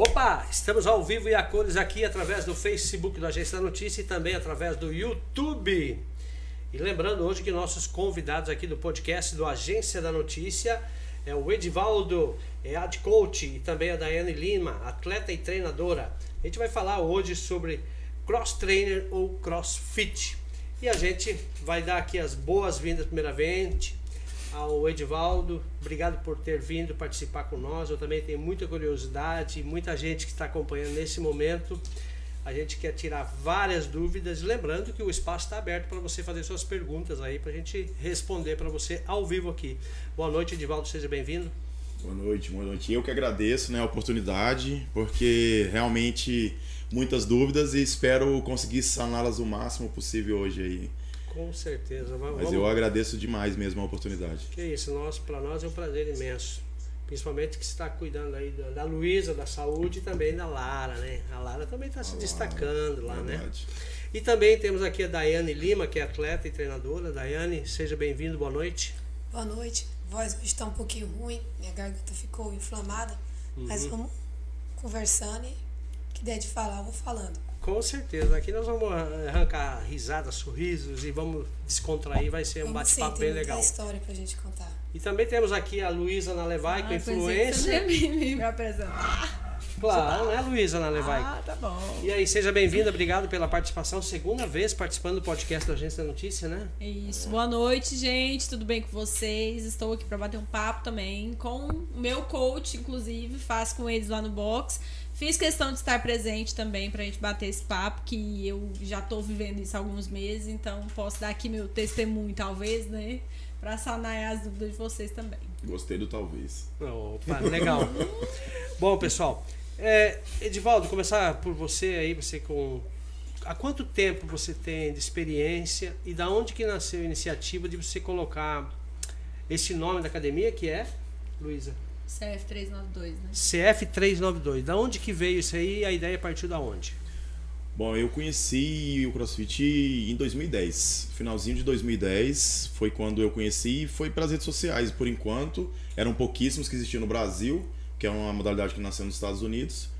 Opa, estamos ao vivo e a cores aqui através do Facebook do Agência da Notícia e também através do YouTube. E lembrando hoje que nossos convidados aqui do podcast do Agência da Notícia é o Edivaldo, é Ad Coach e também a Daiane Lima, atleta e treinadora. A gente vai falar hoje sobre cross trainer ou crossfit. E a gente vai dar aqui as boas-vindas primeiramente ao Edivaldo. Obrigado por ter vindo participar com nós. Eu também tenho muita curiosidade, muita gente que está acompanhando nesse momento. A gente quer tirar várias dúvidas, lembrando que o espaço está aberto para você fazer suas perguntas aí, para a gente responder para você ao vivo aqui. Boa noite, Edivaldo, seja bem-vindo. Boa noite, boa noite. Eu que agradeço né, a oportunidade, porque realmente muitas dúvidas e espero conseguir saná-las o máximo possível hoje aí. Com certeza. Vamos... Mas eu agradeço demais mesmo a oportunidade. Que isso, nós, para nós é um prazer imenso. Principalmente que você está cuidando aí da, da Luísa, da saúde e também da Lara, né? A Lara também está se Lara, destacando lá, né? verdade. né? E também temos aqui a Daiane Lima, que é atleta e treinadora. Daiane, seja bem-vindo, boa noite. Boa noite. A voz hoje está um pouquinho ruim, minha garganta ficou inflamada, uhum. mas vamos conversando e que der de falar, eu vou falando. Com certeza. Aqui nós vamos arrancar risadas, sorrisos e vamos descontrair. Vai ser um bate-papo bem legal. história pra gente contar. E também temos aqui a Luísa Nalevai, ah, influência. Você me, me apresentar. Claro, né, Luísa Nalevai? Ah, tá bom. E aí, seja bem-vinda, obrigado pela participação. Segunda vez participando do podcast da Agência da Notícia, né? Isso. Boa noite, gente. Tudo bem com vocês? Estou aqui para bater um papo também com o meu coach, inclusive, faço com eles lá no box. Fiz questão de estar presente também para a gente bater esse papo, que eu já estou vivendo isso há alguns meses, então posso dar aqui meu testemunho, talvez, né? Para sanar as dúvidas de vocês também. Gostei do talvez. Opa, legal. Bom, pessoal, é, Edivaldo, começar por você aí, você com. Há quanto tempo você tem de experiência e da onde que nasceu a iniciativa de você colocar esse nome da academia que é, Luísa? CF392, né? CF392. Da onde que veio isso aí? A ideia partiu da onde? Bom, eu conheci o CrossFit em 2010. Finalzinho de 2010 foi quando eu conheci e foi pelas redes sociais. Por enquanto, eram pouquíssimos que existiam no Brasil, que é uma modalidade que nasceu nos Estados Unidos.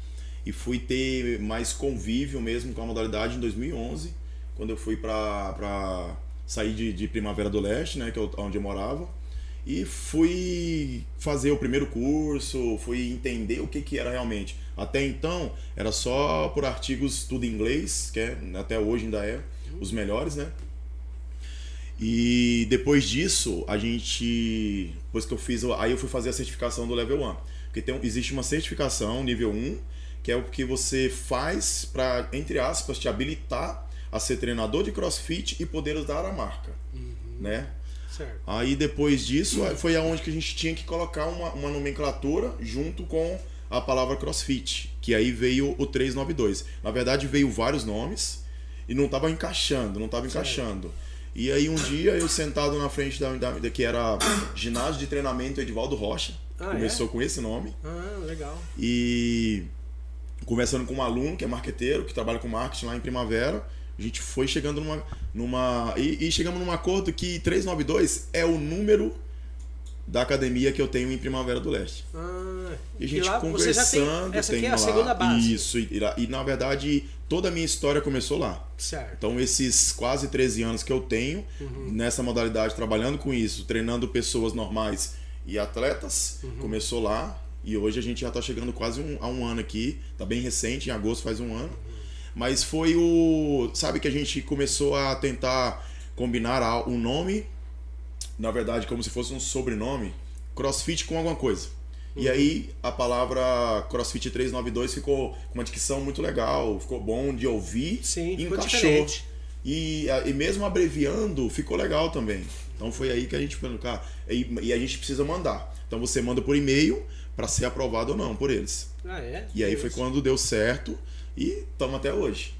E fui ter mais convívio mesmo com a modalidade em 2011, quando eu fui para sair de, de Primavera do Leste, né, que é onde eu morava e fui fazer o primeiro curso, fui entender o que, que era realmente. Até então era só por artigos tudo em inglês, que é, até hoje ainda é os melhores, né? E depois disso, a gente. Depois que eu fiz. Aí eu fui fazer a certificação do level 1. Porque tem, existe uma certificação nível 1, que é o que você faz para, entre aspas, te habilitar a ser treinador de crossfit e poder usar a marca. Uhum. Né? Certo. Aí depois disso foi aonde que a gente tinha que colocar uma, uma nomenclatura junto com a palavra CrossFit, que aí veio o 392. Na verdade veio vários nomes e não estava encaixando, não estava encaixando. E aí um dia eu sentado na frente da, da que era ginásio de treinamento Edivaldo Rocha, ah, começou é? com esse nome. Ah, legal. E conversando com um aluno que é marqueteiro, que trabalha com marketing lá em Primavera, a gente foi chegando numa. numa e, e chegamos num acordo que 392 é o número da academia que eu tenho em Primavera do Leste. Ah, e a gente conversando. Tem, essa aqui é a lá, segunda base. Isso, e, e, na verdade toda a minha história começou lá. Certo. Então esses quase 13 anos que eu tenho uhum. nessa modalidade, trabalhando com isso, treinando pessoas normais e atletas, uhum. começou lá. E hoje a gente já está chegando quase um, a um ano aqui, tá bem recente, em agosto faz um ano. Mas foi o. Sabe que a gente começou a tentar combinar um nome, na verdade, como se fosse um sobrenome, crossfit com alguma coisa. Uhum. E aí a palavra CrossFit 392 ficou com uma dicção muito legal, ficou bom de ouvir Sim, e encaixou. E, e mesmo abreviando, ficou legal também. Então foi aí que a gente falou, cara, e, e a gente precisa mandar. Então você manda por e-mail para ser aprovado ou não por eles. Ah, é? E aí foi quando deu certo. E estamos até hoje.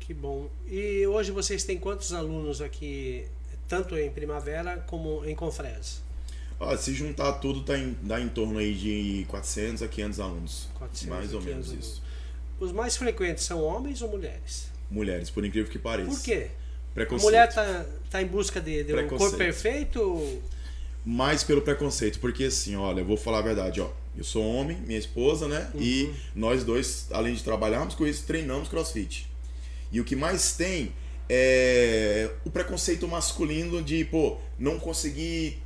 Que bom. E hoje vocês têm quantos alunos aqui, tanto em Primavera como em Confresa? Ah, se juntar tudo, tá em, dá em torno aí de 400 a 500 alunos. 400 mais ou menos alunos. isso. Os mais frequentes são homens ou mulheres? Mulheres, por incrível que pareça. Por quê? Preconceito. A mulher tá, tá em busca de, de um corpo perfeito? Mais pelo preconceito, porque assim, olha, eu vou falar a verdade, ó Eu sou homem, minha esposa, né? Uhum. E nós dois, além de trabalharmos com isso, treinamos crossfit. E o que mais tem é o preconceito masculino de, pô, não conseguir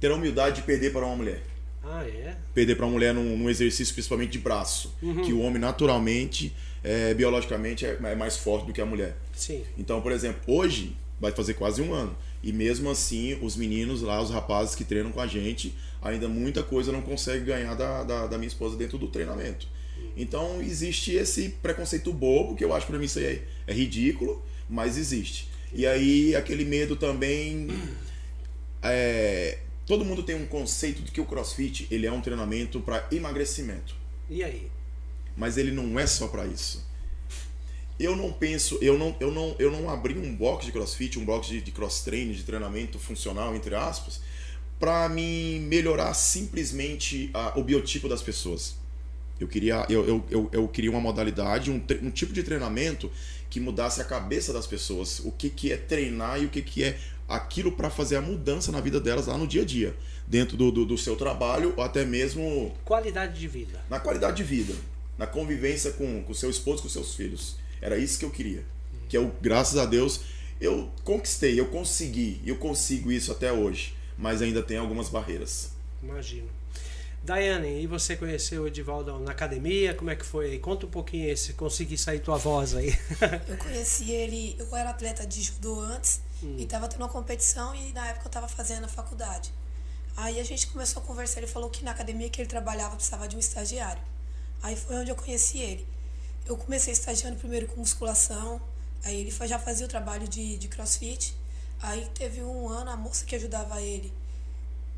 ter a humildade de perder para uma mulher. Ah, é? Perder para uma mulher num, num, exercício, principalmente de braço. Uhum. Que o homem, naturalmente, é, biologicamente, é, é mais forte do que a mulher. Sim. Então, por exemplo, hoje vai fazer quase um ano. E mesmo assim, os meninos lá, os rapazes que treinam com a gente, ainda muita coisa não consegue ganhar da, da, da minha esposa dentro do treinamento. Então existe esse preconceito bobo, que eu acho para mim isso aí é, é, ridículo, mas existe. E aí aquele medo também. É, todo mundo tem um conceito de que o crossfit ele é um treinamento para emagrecimento. E aí? Mas ele não é só para isso. Eu não penso, eu não, eu não, eu não abri um box de crossfit, um box de, de cross training, de treinamento funcional, entre aspas, para me melhorar simplesmente a, o biotipo das pessoas. Eu queria, eu, eu, eu, eu queria uma modalidade, um, um tipo de treinamento que mudasse a cabeça das pessoas. O que, que é treinar e o que, que é aquilo para fazer a mudança na vida delas lá no dia a dia. Dentro do, do, do, seu trabalho ou até mesmo. Qualidade de vida. Na qualidade de vida. Na convivência com o seu esposo, com seus filhos. Era isso que eu queria. Que eu, graças a Deus, eu conquistei, eu consegui. Eu consigo isso até hoje. Mas ainda tem algumas barreiras. Imagino. Daiane, e você conheceu o Edivaldo na academia? Como é que foi? Conta um pouquinho esse, consegui sair tua voz aí. eu conheci ele, eu era atleta de judô antes hum. e estava tendo uma competição e na época eu estava fazendo a faculdade. Aí a gente começou a conversar, ele falou que na academia que ele trabalhava precisava de um estagiário. Aí foi onde eu conheci ele. Eu comecei estagiando primeiro com musculação, aí ele já fazia o trabalho de, de crossfit. Aí teve um ano a moça que ajudava ele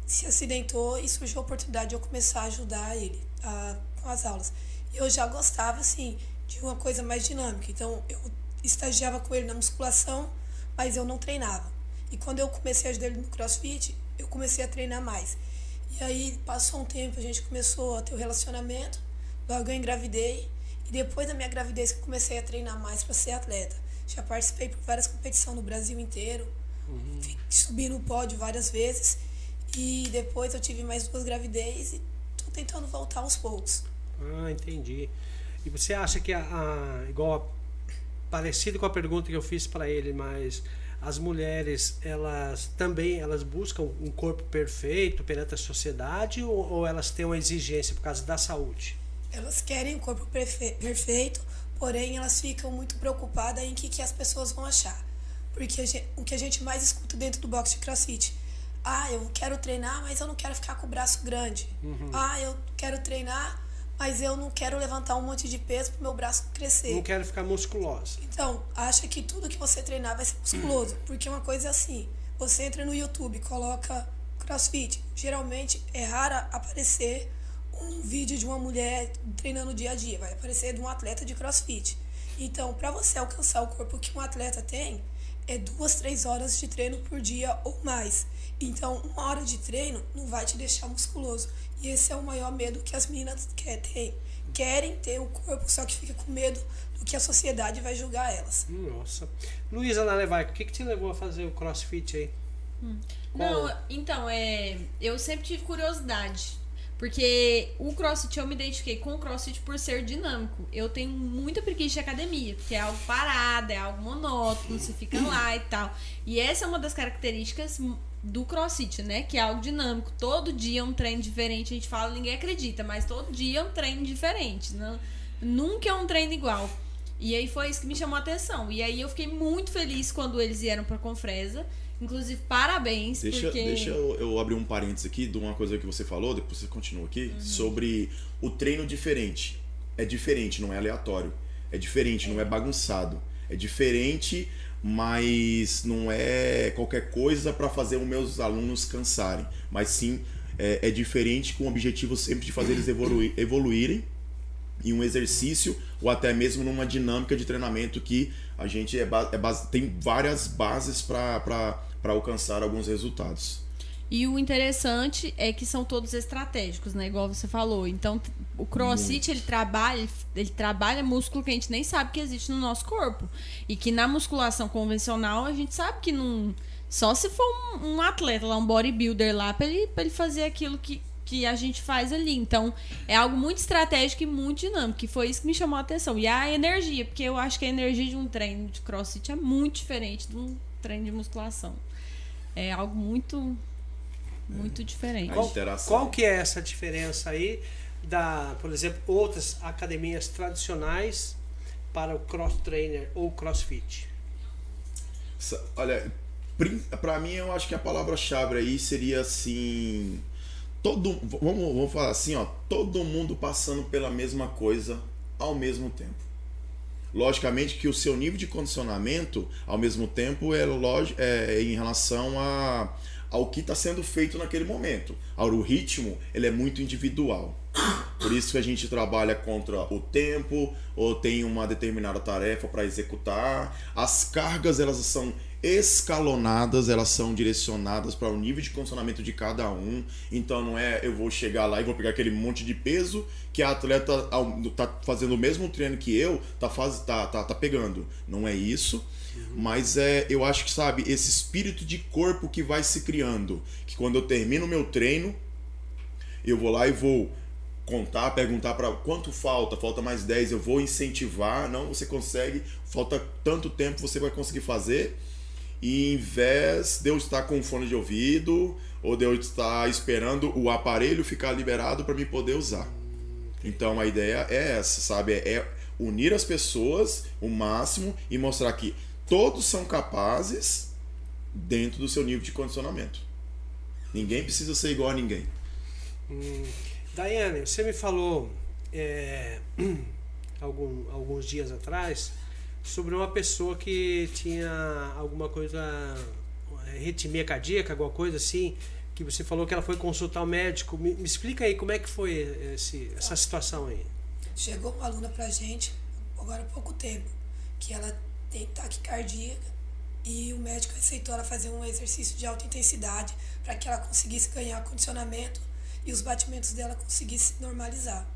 se acidentou e surgiu a oportunidade de eu começar a ajudar ele a, com as aulas. Eu já gostava, assim, de uma coisa mais dinâmica. Então, eu estagiava com ele na musculação, mas eu não treinava. E quando eu comecei a ajudar ele no crossfit, eu comecei a treinar mais. E aí, passou um tempo, a gente começou a ter o um relacionamento, logo eu engravidei. E depois da minha gravidez, eu comecei a treinar mais para ser atleta. Já participei por várias competições no Brasil inteiro, uhum. subi no pódio várias vezes. E depois eu tive mais duas gravidez e tô tentando voltar aos poucos. Ah, entendi. E você acha que a, a igual parecido com a pergunta que eu fiz para ele, mas as mulheres elas também elas buscam um corpo perfeito perante a sociedade ou, ou elas têm uma exigência por causa da saúde? Elas querem um corpo perfeito, porém elas ficam muito preocupadas em que, que as pessoas vão achar. Porque gente, o que a gente mais escuta dentro do box de crossfit ah, eu quero treinar, mas eu não quero ficar com o braço grande. Uhum. Ah, eu quero treinar, mas eu não quero levantar um monte de peso para o meu braço crescer. Não quero ficar musculosa. Então, acha que tudo que você treinar vai ser musculoso. Porque uma coisa é assim: você entra no YouTube, coloca crossfit. Geralmente é raro aparecer um vídeo de uma mulher treinando dia a dia. Vai aparecer de um atleta de crossfit. Então, para você alcançar o corpo que um atleta tem, é duas, três horas de treino por dia ou mais. Então, uma hora de treino não vai te deixar musculoso. E esse é o maior medo que as meninas querem. Querem ter o corpo, só que fica com medo do que a sociedade vai julgar elas. Nossa. Luísa Nalevaico, o que, que te levou a fazer o crossfit aí? Hum. Não, então, é, eu sempre tive curiosidade. Porque o crossfit eu me identifiquei com o crossfit por ser dinâmico. Eu tenho muita preguiça de academia, porque é algo parado, é algo monótono, você fica lá e tal. E essa é uma das características do crossfit, né? Que é algo dinâmico. Todo dia é um treino diferente. A gente fala, ninguém acredita, mas todo dia é um treino diferente. Não, nunca é um treino igual. E aí foi isso que me chamou a atenção. E aí eu fiquei muito feliz quando eles vieram pra Confresa. Inclusive, parabéns. Deixa, porque... deixa eu, eu, abrir um parênteses aqui de uma coisa que você falou, depois você continua aqui, uhum. sobre o treino diferente. É diferente, não é aleatório. É diferente, não é bagunçado. É diferente mas não é qualquer coisa para fazer os meus alunos cansarem, mas sim é, é, diferente com o objetivo sempre de fazer eles evoluir, evoluírem em um exercício ou até mesmo numa dinâmica de treinamento que a gente é, é base, tem várias bases para alcançar alguns resultados. E o interessante é que são todos estratégicos, né? Igual você falou. Então, o crossfit, ele trabalha, ele trabalha músculo que a gente nem sabe que existe no nosso corpo. E que na musculação convencional, a gente sabe que não... Só se for um, um atleta lá, um bodybuilder lá, pra ele, pra ele fazer aquilo que, que a gente faz ali. Então, é algo muito estratégico e muito dinâmico, que foi isso que me chamou a atenção. E a energia, porque eu acho que a energia de um treino de crossfit é muito diferente de um treino de musculação. É algo muito muito é. diferente. Qual, qual que é essa diferença aí da, por exemplo, outras academias tradicionais para o cross trainer ou crossfit? Olha, para mim eu acho que a palavra-chave aí seria assim, todo, vamos, vamos falar assim, ó, todo mundo passando pela mesma coisa ao mesmo tempo. Logicamente que o seu nível de condicionamento, ao mesmo tempo, é, log, é em relação a, ao que está sendo feito naquele momento. Agora, o ritmo ele é muito individual. Por isso que a gente trabalha contra o tempo ou tem uma determinada tarefa para executar. As cargas elas são escalonadas, elas são direcionadas para o nível de condicionamento de cada um. Então não é eu vou chegar lá e vou pegar aquele monte de peso que a atleta tá fazendo o mesmo treino que eu, tá faz, tá, tá, tá pegando. Não é isso. Uhum. Mas é, eu acho que sabe, esse espírito de corpo que vai se criando, que quando eu termino o meu treino, eu vou lá e vou contar, perguntar para quanto falta, falta mais 10, eu vou incentivar, não, você consegue, falta tanto tempo, você vai conseguir fazer em vez de eu estar com fone de ouvido ou de eu estar esperando o aparelho ficar liberado para me poder usar. Então a ideia é essa, sabe? É unir as pessoas o máximo e mostrar que todos são capazes dentro do seu nível de condicionamento. Ninguém precisa ser igual a ninguém. Hum. Daiane, você me falou é, algum, alguns dias atrás sobre uma pessoa que tinha alguma coisa, ritmia cardíaca, alguma coisa assim, que você falou que ela foi consultar o médico. Me, me explica aí como é que foi esse, essa situação aí. Chegou uma aluna pra gente, agora há pouco tempo, que ela tem taquicardia e o médico aceitou ela fazer um exercício de alta intensidade para que ela conseguisse ganhar condicionamento e os batimentos dela conseguissem normalizar.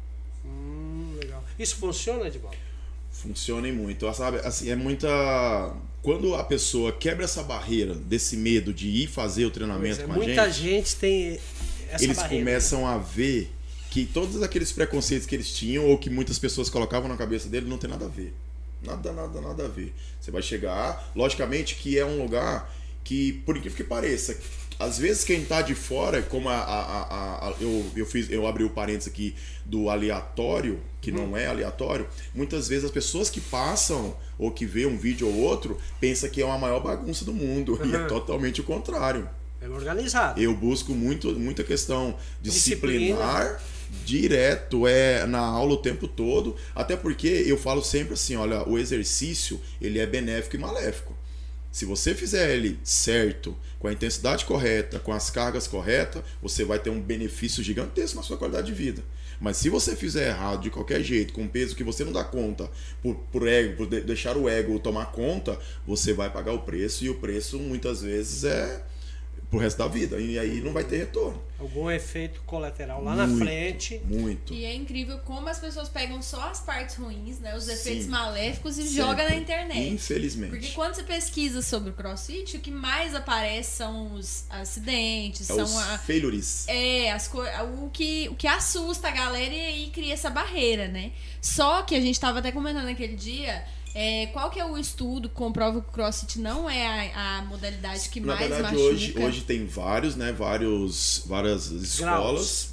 Hum, legal. Isso funciona, Edvaldo? Funcionem muito. Sabe, assim, é muita. Quando a pessoa quebra essa barreira desse medo de ir fazer o treinamento é, com a muita gente. Muita gente tem essa Eles barreira. começam a ver que todos aqueles preconceitos que eles tinham ou que muitas pessoas colocavam na cabeça dele não tem nada a ver. Nada, nada, nada a ver. Você vai chegar, logicamente que é um lugar que, por incrível que pareça, às vezes quem tá de fora, como a, a, a, eu, eu fiz, eu abri o parênteses aqui do aleatório, que uhum. não é aleatório, muitas vezes as pessoas que passam ou que vê um vídeo ou outro pensa que é uma maior bagunça do mundo uhum. e é totalmente o contrário. É organizado. Eu busco muito, muita questão disciplinar. Disciplina direto, é na aula o tempo todo, até porque eu falo sempre assim, olha, o exercício, ele é benéfico e maléfico. Se você fizer ele certo, com a intensidade correta, com as cargas corretas, você vai ter um benefício gigantesco na sua qualidade de vida. Mas se você fizer errado de qualquer jeito, com peso que você não dá conta, por, por ego, por deixar o ego tomar conta, você vai pagar o preço e o preço muitas vezes é pro resto da vida. E aí não vai ter retorno. Algum efeito colateral lá muito, na frente. Muito. E é incrível como as pessoas pegam só as partes ruins, né? Os efeitos Sim, maléficos e sempre. jogam na internet. Infelizmente. Porque quando você pesquisa sobre o crossfit, o que mais aparece são os acidentes, é são os a. Failures. É, as co... o, que, o que assusta a galera e aí cria essa barreira, né? Só que a gente tava até comentando naquele dia é, qual que é o estudo que comprova que o CrossFit não é a, a modalidade que Na mais verdade, machuca? Hoje, hoje tem vários, né? Vários, várias escolas Graus.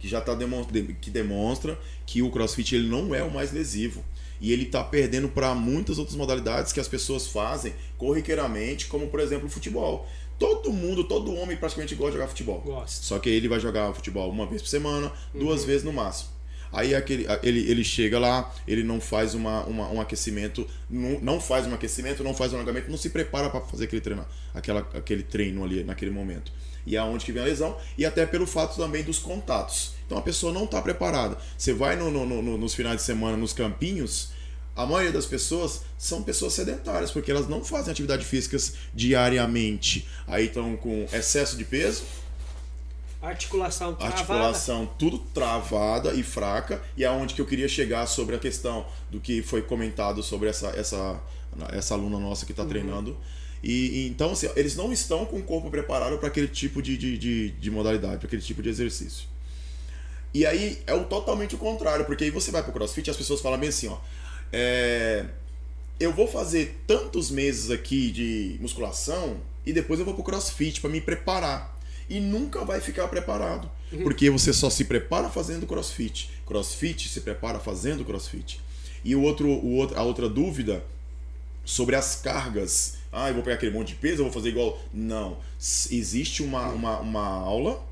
que já tá demonstra, que demonstra que o CrossFit ele não é o mais lesivo. E ele está perdendo para muitas outras modalidades que as pessoas fazem corriqueiramente, como por exemplo o futebol. Todo mundo, todo homem praticamente gosta de jogar futebol. Gosta. Só que ele vai jogar futebol uma vez por semana, duas uhum. vezes no máximo. Aí aquele, ele, ele chega lá, ele não faz uma, uma um aquecimento, não, não faz um aquecimento, não faz um alongamento, não se prepara para fazer aquele treino, aquela, aquele treino ali naquele momento. E é onde que vem a lesão, e até pelo fato também dos contatos. Então a pessoa não está preparada. Você vai no, no, no, nos finais de semana nos campinhos, a maioria das pessoas são pessoas sedentárias, porque elas não fazem atividade físicas diariamente. Aí estão com excesso de peso, Articulação travada. Articulação tudo travada e fraca. E aonde é que eu queria chegar sobre a questão do que foi comentado sobre essa, essa, essa aluna nossa que está uhum. treinando. E, e, então, assim, eles não estão com o corpo preparado para aquele tipo de, de, de, de modalidade, para aquele tipo de exercício. E aí é o totalmente o contrário, porque aí você vai pro crossfit e as pessoas falam bem assim, ó. É, eu vou fazer tantos meses aqui de musculação e depois eu vou pro crossfit para me preparar. E nunca vai ficar preparado. Porque você só se prepara fazendo crossfit. Crossfit se prepara fazendo crossfit. E o outro, o outro, a outra dúvida sobre as cargas. Ah, eu vou pegar aquele monte de peso, eu vou fazer igual. Não. Existe uma, uma, uma aula,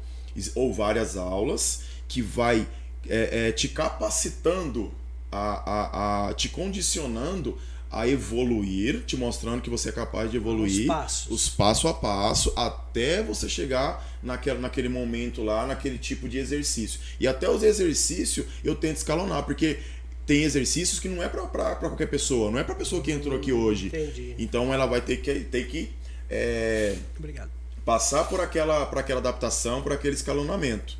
ou várias aulas, que vai é, é, te capacitando, a, a, a- te condicionando a evoluir, te mostrando que você é capaz de evoluir Os passos. os passo a passo até você chegar naquele, naquele momento lá, naquele tipo de exercício. E até os exercícios eu tento escalonar, porque tem exercícios que não é pra qualquer pessoa, não é pra pessoa que entrou aqui hoje. Entendi. Então ela vai ter que, ter que é, passar por aquela, por aquela adaptação, por aquele escalonamento.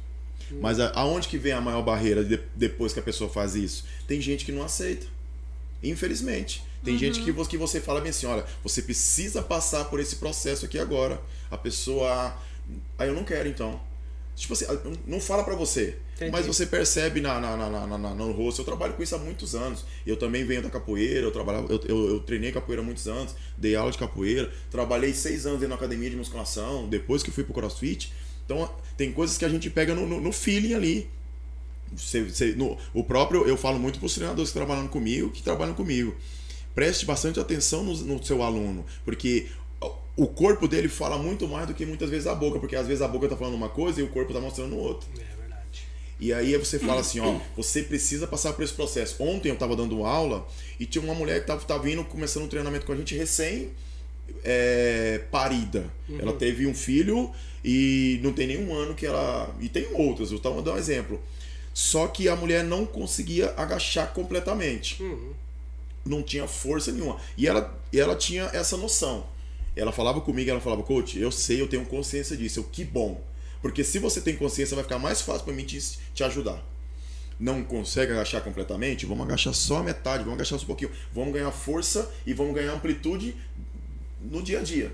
Mas a- aonde que vem a maior barreira de- depois que a pessoa faz isso? Tem gente que não aceita. Infelizmente. Tem gente que você, que você fala bem assim, olha, você precisa passar por esse processo aqui agora. A pessoa. Aí eu não quero então. Tipo assim, não fala pra você. Entendi. Mas você percebe na, na, na, na- na- no rosto. Eu trabalho com isso há muitos anos. Eu também venho da capoeira, eu, trabalhava, eu, eu, eu treinei capoeira há muitos anos, dei aula de capoeira, trabalhei seis anos dentro da academia de musculação, depois que fui pro crossfit. Então tem coisas que a gente pega no, no, no feeling ali. Você- você- no- o próprio, eu falo muito para os treinadores que trabalham comigo, que trabalham comigo. Preste bastante atenção no, no seu aluno, porque o corpo dele fala muito mais do que muitas vezes a boca, porque às vezes a boca tá falando uma coisa e o corpo tá mostrando outra. É verdade. E aí você fala assim, ó, você precisa passar por esse processo. Ontem eu tava dando aula e tinha uma mulher que tava, tava vindo, começando um treinamento com a gente recém é, parida. Ela teve um filho e não tem nenhum ano que ela. E tem outras, eu tava dando um exemplo. Só que a mulher não conseguia agachar completamente. Não tinha força nenhuma. E ela, ela tinha essa noção. Ela falava comigo, ela falava, coach, eu sei, eu tenho consciência disso. Eu, que bom. Porque se você tem consciência, vai ficar mais fácil para mim te, te ajudar. Não consegue agachar completamente? Vamos agachar só a metade, vamos agachar só um pouquinho. Vamos ganhar força e vamos ganhar amplitude no dia a dia.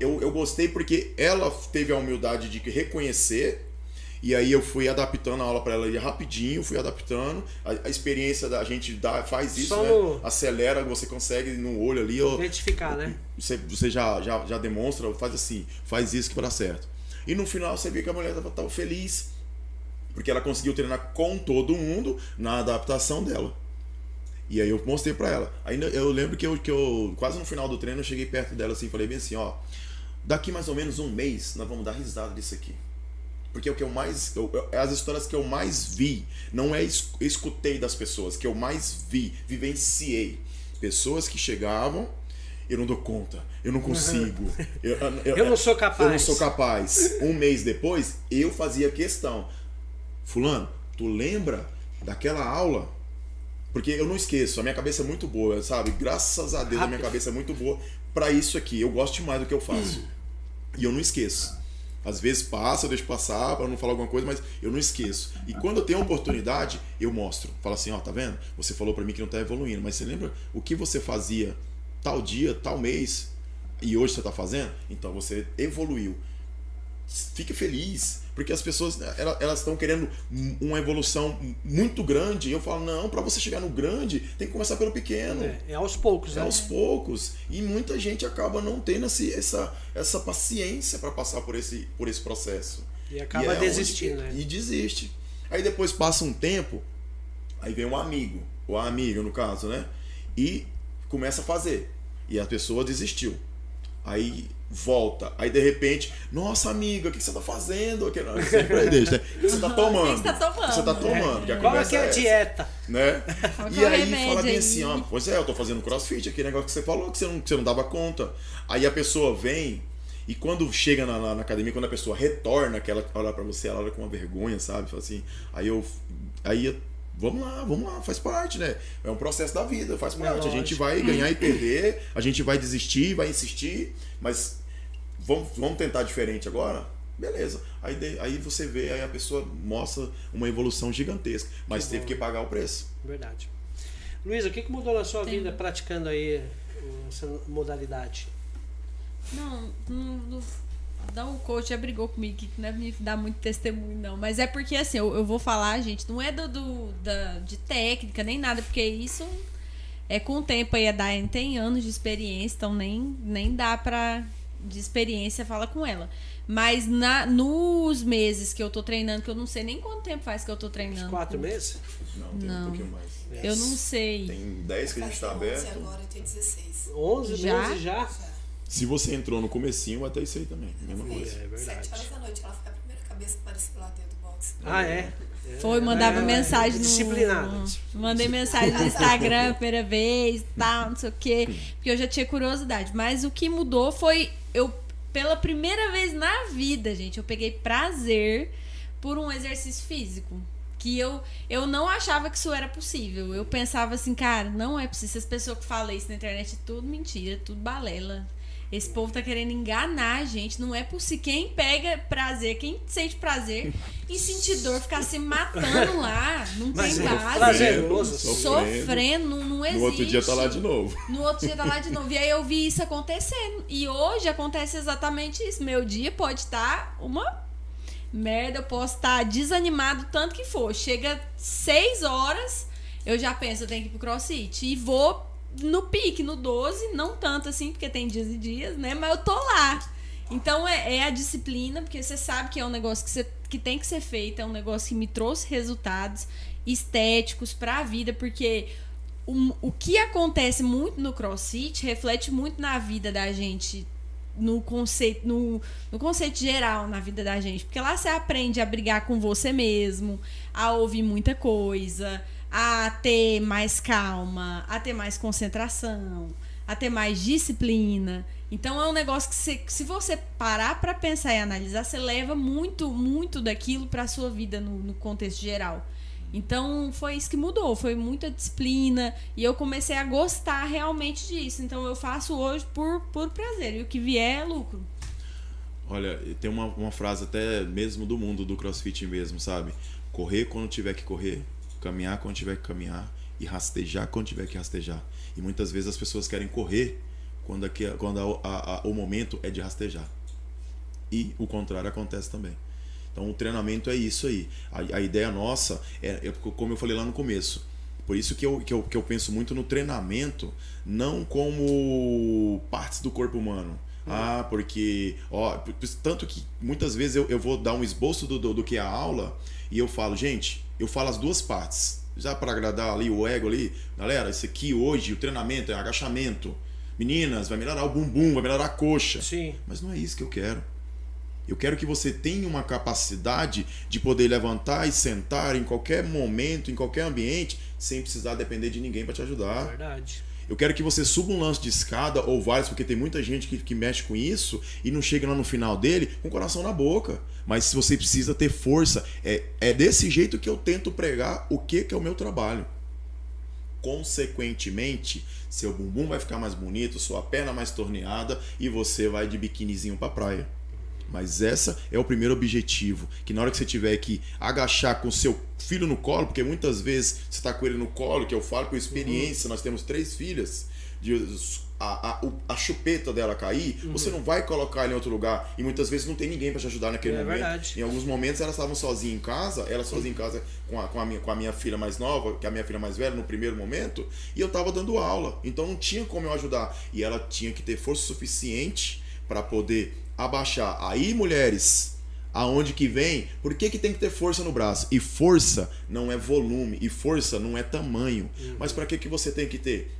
Eu, eu gostei porque ela teve a humildade de reconhecer e aí eu fui adaptando a aula para ela rapidinho, fui adaptando. A, a experiência da gente dá, faz isso, Só né? Acelera, você consegue no olho ali, ó, Identificar, né? você, você já, já, já demonstra, faz assim, faz isso que vai dar certo. E no final você vê que a mulher tava, tava feliz, porque ela conseguiu treinar com todo mundo na adaptação dela. E aí eu mostrei pra ela. Ainda eu lembro que eu, que eu quase no final do treino eu cheguei perto dela assim, falei bem assim, ó, daqui mais ou menos um mês nós vamos dar risada disso aqui. Porque o que eu mais. eu- eu- as histórias que eu mais vi, não é es- escutei das pessoas, que eu mais vi, vivenciei. Pessoas que chegavam, eu não dou conta, eu não consigo. Eu, Eu não sou capaz. Eu não sou capaz. Um mês depois, eu fazia questão. Fulano, tu lembra daquela aula? Porque eu não esqueço, a minha cabeça é muito boa, sabe? Graças a Deus a minha cabeça é muito boa pra isso aqui. Eu gosto demais do que eu faço. E eu não esqueço. Às vezes passa, eu deixo passar para não falar alguma coisa, mas eu não esqueço. E quando eu tenho oportunidade, eu mostro. Falo assim, ó, tá vendo? Você falou para mim que não tá evoluindo, mas você lembra o que você fazia tal dia, tal mês e hoje você tá fazendo? Então você evoluiu. Fique feliz, porque as pessoas ela- elas estão querendo uma evolução muito grande. E eu falo, não, para você chegar no grande, tem que começar pelo pequeno. É, é aos poucos, É né? aos poucos. E muita gente acaba não tendo esse, essa, essa paciência para passar por esse, por esse processo. E acaba é onde- desistindo, né? E desiste. Aí depois passa um tempo, aí vem um amigo, ou a amiga no caso, né? E começa a fazer. E a pessoa desistiu. Aí volta. Aí de repente, nossa amiga, o que você tá fazendo? Aquela- Sempre aí deixa, né? O que você tá tomando? O que você tá tomando? Você tá tomando? Qual é conversa que é a essa dieta? né? Qual que E aí fala bem assim, ó, pois é, eu tô fazendo crossfit, aquele negócio que você falou que você não, que você não dava conta. Aí a pessoa vem e quando chega na, na- na academia, quando a pessoa retorna, que ela olha pra você, ela olha com uma vergonha, sabe? Fala assim, aí eu. Aí vamos lá, vamos lá, faz parte, né? É um processo da vida, faz parte. a gente vai ganhar e perder, a gente vai desistir, vai insistir, mas vamos, vamos tentar diferente agora? Beleza. Aí, aí você vê, aí a pessoa mostra uma evolução gigantesca, mas Que teve bom. que pagar o preço. Verdade. Luísa, o que, que mudou na sua vida praticando aí essa modalidade? Não, não- não- o coach já brigou comigo que não é me dar muito testemunho, não. Mas é porque, assim, eu, eu vou falar, gente, não é do, do da, de técnica nem nada, porque isso é com o tempo aí. A Daiane tem anos de experiência, então nem, nem dá pra. De experiência, fala com ela. Mas na, nos meses que eu tô treinando, que eu não sei nem quanto tempo faz que eu tô treinando. Quatro meses? Não, tem Não. um pouquinho mais. Eu não sei. Tem 10 que a gente tá Faz 11 aberto. agora, tem 16. 11 Já? meses já? Se você entrou no comecinho, vai até isso aí também. Mesma É coisa. verdade. 7 horas da noite, ela foi a primeira cabeça que apareceu lá dentro do box. Ah, é? Foi, mandava É, mensagem no. Disciplinada. Mandei mensagem no Instagram a primeira vez, tal, não sei o quê. Porque eu já tinha curiosidade. Mas o que mudou foi eu, pela primeira vez na vida, gente, eu peguei prazer por um exercício físico. Que eu, eu não achava que isso era possível. Eu pensava assim, cara, não é possível. Essas pessoas que falam isso na internet é tudo mentira, tudo balela. Esse povo tá querendo enganar a gente. Não é possível. Quem pega prazer, quem sente prazer em sentir dor, ficar se matando lá, não Mas tem é base. prazeroso. Sofrendo. Sofrendo, não, não existe. No outro dia tá lá de novo. No outro dia tá lá de novo. E aí eu vi isso acontecendo. E hoje acontece exatamente isso. Meu dia pode estar uma merda, eu posso estar desanimado tanto que for. Chega seis horas, eu já penso, eu tenho que ir pro crossfit. E vou no pique, no 12, não tanto assim, porque tem dias e dias, né? Mas eu tô lá. Então é, é a disciplina, porque você sabe que é um negócio que, você, que tem que ser feito, é um negócio que me trouxe resultados estéticos pra vida, porque o, o que acontece muito no crossfit reflete muito na vida da gente no conceito no, no conceito geral na vida da gente porque lá você aprende a brigar com você mesmo a ouvir muita coisa a ter mais calma a ter mais concentração a ter mais disciplina então é um negócio que você, se você parar para pensar e analisar você leva muito muito daquilo para sua vida no, no contexto geral então foi isso que mudou, foi muita disciplina e eu comecei a gostar realmente disso. Então eu faço hoje por, por prazer e o que vier é lucro. Olha, tem uma, uma frase até mesmo do mundo do crossfit mesmo, sabe? Correr quando tiver que correr, caminhar quando tiver que caminhar e rastejar quando tiver que rastejar. E muitas vezes as pessoas querem correr quando, aqui, quando a- a- a- o momento é de rastejar. E o contrário acontece também. Então o treinamento é isso aí. A, ideia nossa é, é, como eu falei lá no começo. Por isso que eu, que, eu, que eu penso muito no treinamento, não como partes do corpo humano. Ah, porque. Ó, tanto que muitas vezes eu, eu vou dar um esboço do, do, do que é a aula e eu falo, gente, eu falo as duas partes. Já para agradar ali o ego ali, galera, isso aqui hoje, o treinamento é agachamento. Meninas, vai melhorar o bumbum, vai melhorar a coxa. Sim. Mas não é isso que eu quero. Eu quero que você tenha uma capacidade de poder levantar e sentar em qualquer momento, em qualquer ambiente, sem precisar depender de ninguém para te ajudar. Verdade. Eu quero que você suba um lance de escada ou vários, porque tem muita gente que, que mexe com isso e não chega lá no final dele com o coração na boca. Mas se você precisa ter força, é, é desse jeito que eu tento pregar o que, que é o meu trabalho. Consequentemente, seu bumbum vai ficar mais bonito, sua perna mais torneada e você vai de biquinizinho pra praia. Mas essa é o primeiro objetivo, que na hora que você tiver que agachar com seu filho no colo, porque muitas vezes você está com ele no colo, que eu falo com experiência, nós temos três filhas, de, a, a, a chupeta dela cair, você não vai colocar ela em outro lugar. E muitas vezes não tem ninguém para te ajudar naquele É momento. verdade. Em alguns momentos elas estavam sozinhas em casa, ela sozinha em casa com a, com, a minha, com a minha filha mais nova, que é a minha filha mais velha, no primeiro momento, e eu tava dando aula. Então não tinha como eu ajudar. E ela tinha que ter força suficiente para poder abaixar. Aí, mulheres, aonde que vem? Por que, que tem que ter força no braço? E força não é volume, e força não é tamanho. Mas para que, que você tem que ter?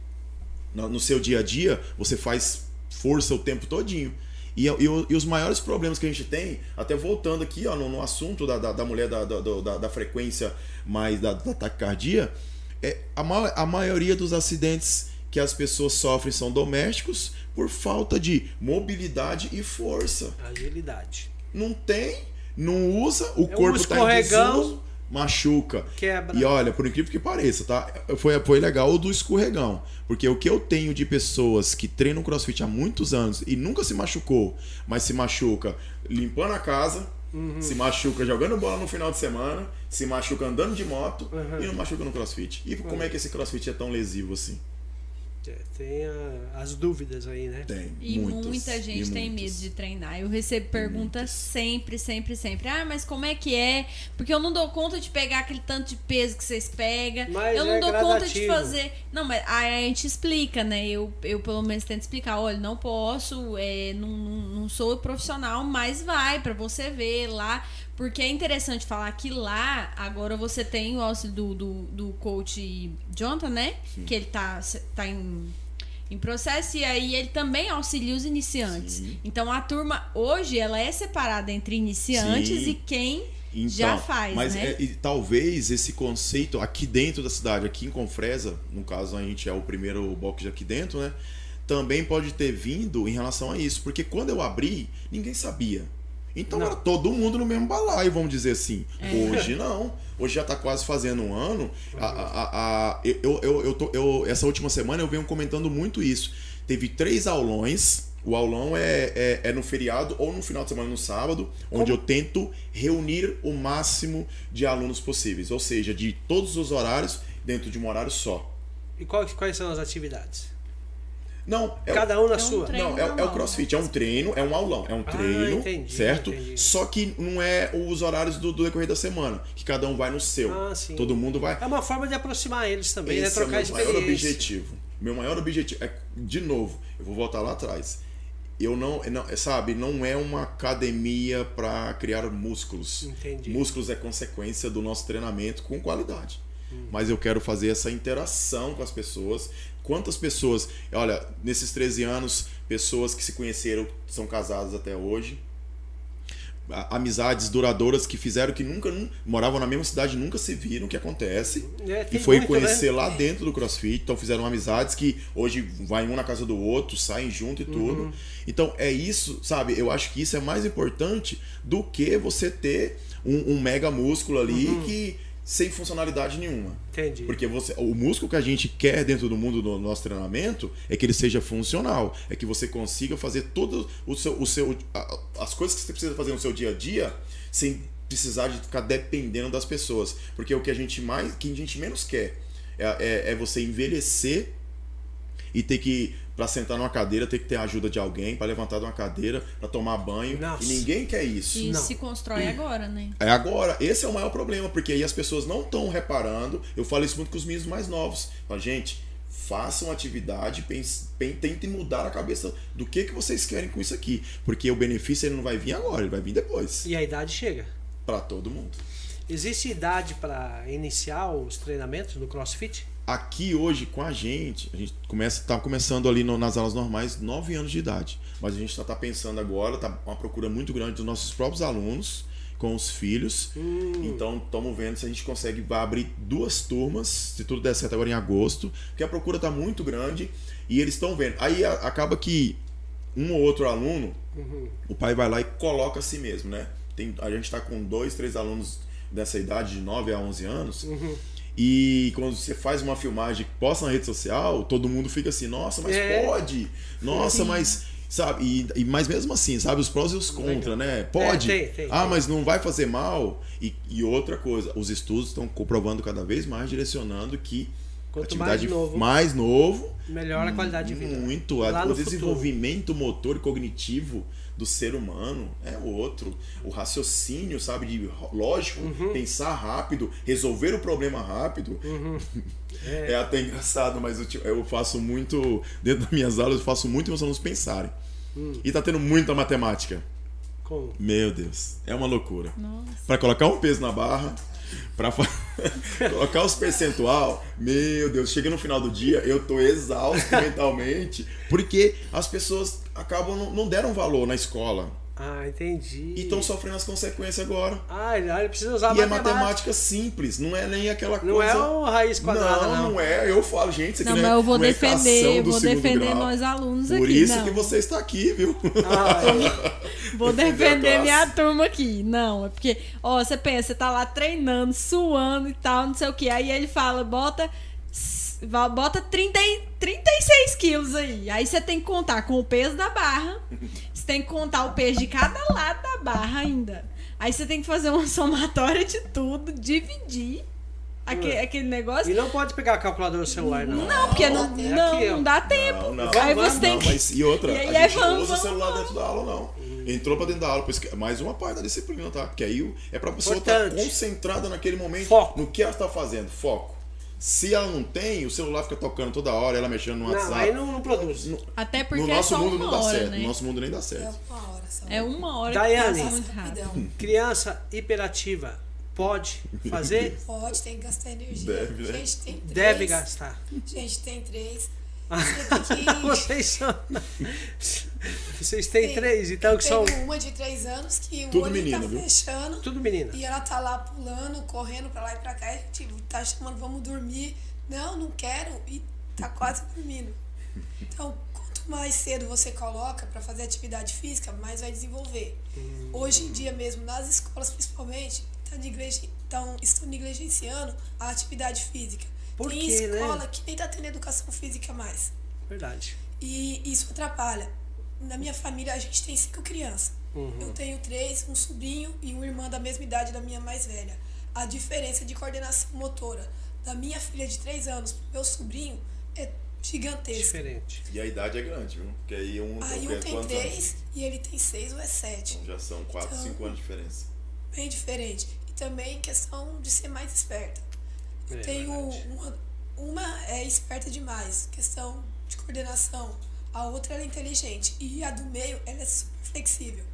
No, no seu dia a dia, você faz força o tempo todinho. E, e e os maiores problemas que a gente tem, até voltando aqui ó, no, no assunto da, da, da mulher da, da, da, frequência mais da, da taquicardia, é a, ma a maioria dos acidentes que as pessoas sofrem são domésticos por falta de mobilidade e força. Agilidade. Não tem, não usa, o É corpo está em desuso, machuca. Quebra. E olha, por incrível que pareça, tá? Foi, foi legal o do escorregão. Porque o que eu tenho de pessoas que treinam crossfit há muitos anos e nunca se machucou, mas se machuca limpando a casa, Uhum. se machuca jogando bola no final de semana, se machuca andando de moto Uhum. e não machuca no crossfit. E como é que esse crossfit é tão lesivo assim? É, Tem a- as dúvidas aí, né? Tem. E muitas, muita gente e tem muitas. medo de treinar. Eu recebo perguntas sempre, sempre, sempre. Ah, mas como é que é? Porque eu não dou conta de pegar aquele tanto de peso que vocês pegam. Mas eu não é dou conta de gradativo. fazer. Não, mas aí a gente explica, né? Eu, eu pelo menos tento explicar. Olha, não posso, é, não, não, não sou profissional, mas vai pra você ver lá. Porque é interessante falar que lá, agora você tem o auxílio do, do, do coach Jonathan, né? Que ele tá, tá em em processo e aí ele também auxilia os iniciantes. Sim. Então a turma hoje ela é separada entre iniciantes Sim. e quem Então, já faz, mas né? é- e talvez esse conceito aqui dentro da cidade, aqui em Confresa, no caso a gente é o primeiro box aqui dentro, né? Também pode ter vindo em relação a isso, porque quando eu abri, ninguém sabia. Então Não. era todo mundo no mesmo balaio, vamos dizer assim. É. Hoje não. Hoje já está quase fazendo um ano. A, a- a- eu, eu, eu, tô- eu- essa última semana eu venho comentando muito isso. Teve três aulões. O aulão é, é, é no feriado ou no final de semana no sábado, onde eu tento reunir o máximo de alunos possíveis. Ou seja, de todos os horários dentro de um horário só. E quais, quais são as atividades? Não, é o- Cada um na É um sua. treino. não, é, é o normal, crossfit, é um treino, é um aulão, é um Ah, treino, entendi, certo? entendi. Só que não é os horários do, do decorrer da semana, que cada um vai no seu. Ah, sim. Todo mundo vai. É uma forma de aproximar eles também, né? Esse Trocar é o meu maior objetivo. Meu maior objetivo é, de novo, eu vou voltar lá atrás. Eu não, não sabe, não é uma academia para criar músculos. Entendi. Músculos é consequência do nosso treinamento com qualidade. Hum. Mas eu quero fazer essa interação com as pessoas. Quantas pessoas, olha, nesses 13 anos, pessoas que se conheceram são casadas até hoje. Amizades duradouras que fizeram que nunca, nun- moravam na mesma cidade, nunca se viram, o que acontece. É, E foi muito, conhecer né? lá dentro do CrossFit, então fizeram amizades que hoje vai um na casa do outro, saem junto e tudo. Uhum. Então é isso, sabe? Eu acho que isso é mais importante do que você ter um, um mega músculo ali Uhum. que sem funcionalidade nenhuma. Entendi. Porque você, o músculo que a gente quer dentro do mundo do nosso treinamento é que ele seja funcional, é que você consiga fazer todo o seu, o seu as coisas que você precisa fazer no seu dia a dia sem precisar de ficar dependendo das pessoas, porque o que a gente mais, que a gente menos quer é, é, é você envelhecer e ter que para sentar numa cadeira ter que ter a ajuda de alguém para levantar de uma cadeira para tomar banho Nossa. e ninguém quer isso. E Não. se constrói agora, né? É agora, esse é o maior problema, porque aí as pessoas não estão reparando. Eu falo isso muito com os meninos mais novos. Falo, gente, façam atividade, pense- pen- tentem mudar a cabeça do que, que vocês querem com isso aqui. Porque o benefício ele não vai vir agora, ele vai vir depois. E a idade chega. Para todo mundo. Existe idade para iniciar os treinamentos no CrossFit? Aqui hoje com a gente, a gente começa, tá começando ali no- nas aulas normais 9 anos de idade. Mas a gente está pensando agora, tá uma procura muito grande dos nossos próprios alunos com os filhos. Então estamos vendo se a gente consegue vai abrir duas turmas, se tudo der certo agora em agosto, porque a procura está muito grande e eles estão vendo. Aí a- acaba que um ou outro aluno, o pai vai lá e coloca a si mesmo, né? Tem, a gente está com dois, três alunos dessa idade, de 9 a 11 anos. E quando você faz uma filmagem que posta na rede social, todo mundo fica assim, nossa, mas É. pode! Nossa, mas. Sabe? E, e- mas mesmo assim, sabe? Os prós e os contra, né? Pode. É, tem, tem, ah, tem. mas não vai fazer mal. E, e outra coisa, os estudos estão comprovando cada vez mais, direcionando que Quanto mais atividade novo, mais novo melhor a qualidade de vida. muito. O futuro. desenvolvimento motor e cognitivo do ser humano é outro. O raciocínio, sabe, de lógico, Uhum. pensar rápido, resolver o problema rápido. É, até engraçado, mas eu, ti- eu faço muito. Dentro das minhas aulas, eu faço muito meus alunos pensarem. Hum. E tá tendo muita matemática. Como? Meu Deus, é uma loucura. Nossa. Pra colocar um peso na barra, pra fa- colocar os percentual, meu Deus, chega no final do dia, eu tô exausto mentalmente, porque as pessoas acabam não, não deram valor na escola Ah, entendi. e estão sofrendo as consequências agora. Ah, ele ele precisa usar e é matemática. matemática simples, não é nem aquela Não coisa. é o raiz quadrada, não, não. não é. Eu falo, gente, isso aqui Não, não, mas é, eu vou não é defender, eu vou defender grau. nós alunos Por aqui. isso não. que você está aqui, viu? Ah, Vou Defender minha turma aqui. Não, é porque, ó, você pensa, você tá lá treinando, suando e tal, não sei o que. Aí ele fala, bota. Bota 30, e- 36 quilos aí. Aí você tem que contar com o peso da barra. Você tem que contar o peso de cada lado da barra ainda. Aí você tem que fazer uma somatória de tudo, dividir. Aquele, aquele negócio. E não pode pegar a calculadora no celular, não. Não, porque não, É não, aqui, ó. não dá tempo. Não, não. Aí você tem Não, que. mas e outra, E aí a é gente vamos, não usa vamos, celular vamos. dentro da aula, não. Entrou pra dentro da aula, por isso que é mais uma parte da disciplina, tá? Porque aí o- é pra pessoa estar Importante. concentrada naquele momento, Foco. no que ela está fazendo, foco. Se ela não tem, o celular fica tocando toda hora, ela mexendo no WhatsApp. Não, aí não, não produz. No, Até porque no é nosso só mundo uma não dá hora, certo. né? No nosso mundo nem dá É certo. uma hora só. É uma hora Daiane. Criança hiperativa pode fazer? Pode, tem que gastar energia. Deve, né? Gente, tem três. Deve gastar. Gente, tem três. Vocês são. Vocês têm Tem- três, então eu que são. tenho uma de três anos que Tudo o olho menino, tá viu? fechando. Tudo menina. E ela tá lá pulando, correndo pra lá e pra cá. E a gente tá chamando, vamos dormir. Não, não quero. E tá quase dormindo. Então, quanto mais cedo você coloca pra fazer atividade física, mais vai desenvolver. Hum. Hoje em dia mesmo, nas escolas principalmente, tá tão- estão negligenciando a atividade física. Por Tem quê, né? escola que nem tá tendo educação física mais. Verdade. E isso atrapalha. Na minha família, a gente tem cinco crianças. Uhum. Eu tenho três, um sobrinho e uma irmã da mesma idade da minha mais velha. A diferença de coordenação motora da minha filha de três anos pro meu sobrinho é gigantesca. Diferente. E a idade é grande, viu? Porque aí um, Aí eu um tem quantos anos? três e ele tem seis ou é sete. Então já são 4, Então- 5 anos de diferença. Bem diferente. E também questão de ser mais esperta. Eu É tenho uma, uma é esperta demais, questão de coordenação. A outra ela é inteligente. E a do meio, ela é super flexível.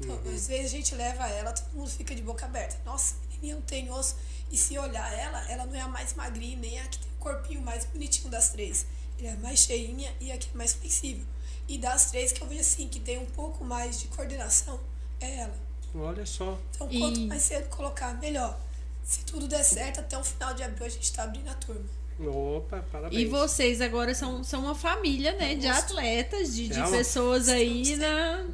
Então, Uhum. às vezes a gente leva ela, todo mundo fica de boca aberta. Nossa, menininha não tem osso. E se olhar ela, ela não é a mais magrinha, nem a que tem o corpinho mais bonitinho das três. Ela é mais cheinha e a que é mais flexível. E das três que eu vejo assim, que tem um pouco mais de coordenação, é ela. Olha só. Então, E- quanto mais cedo colocar, melhor. Se tudo der certo, até o final de abril a gente tá abrindo a turma. Opa, parabéns. E vocês agora são, são uma família, né, de Gosto. atletas, de, de É pessoas aí na,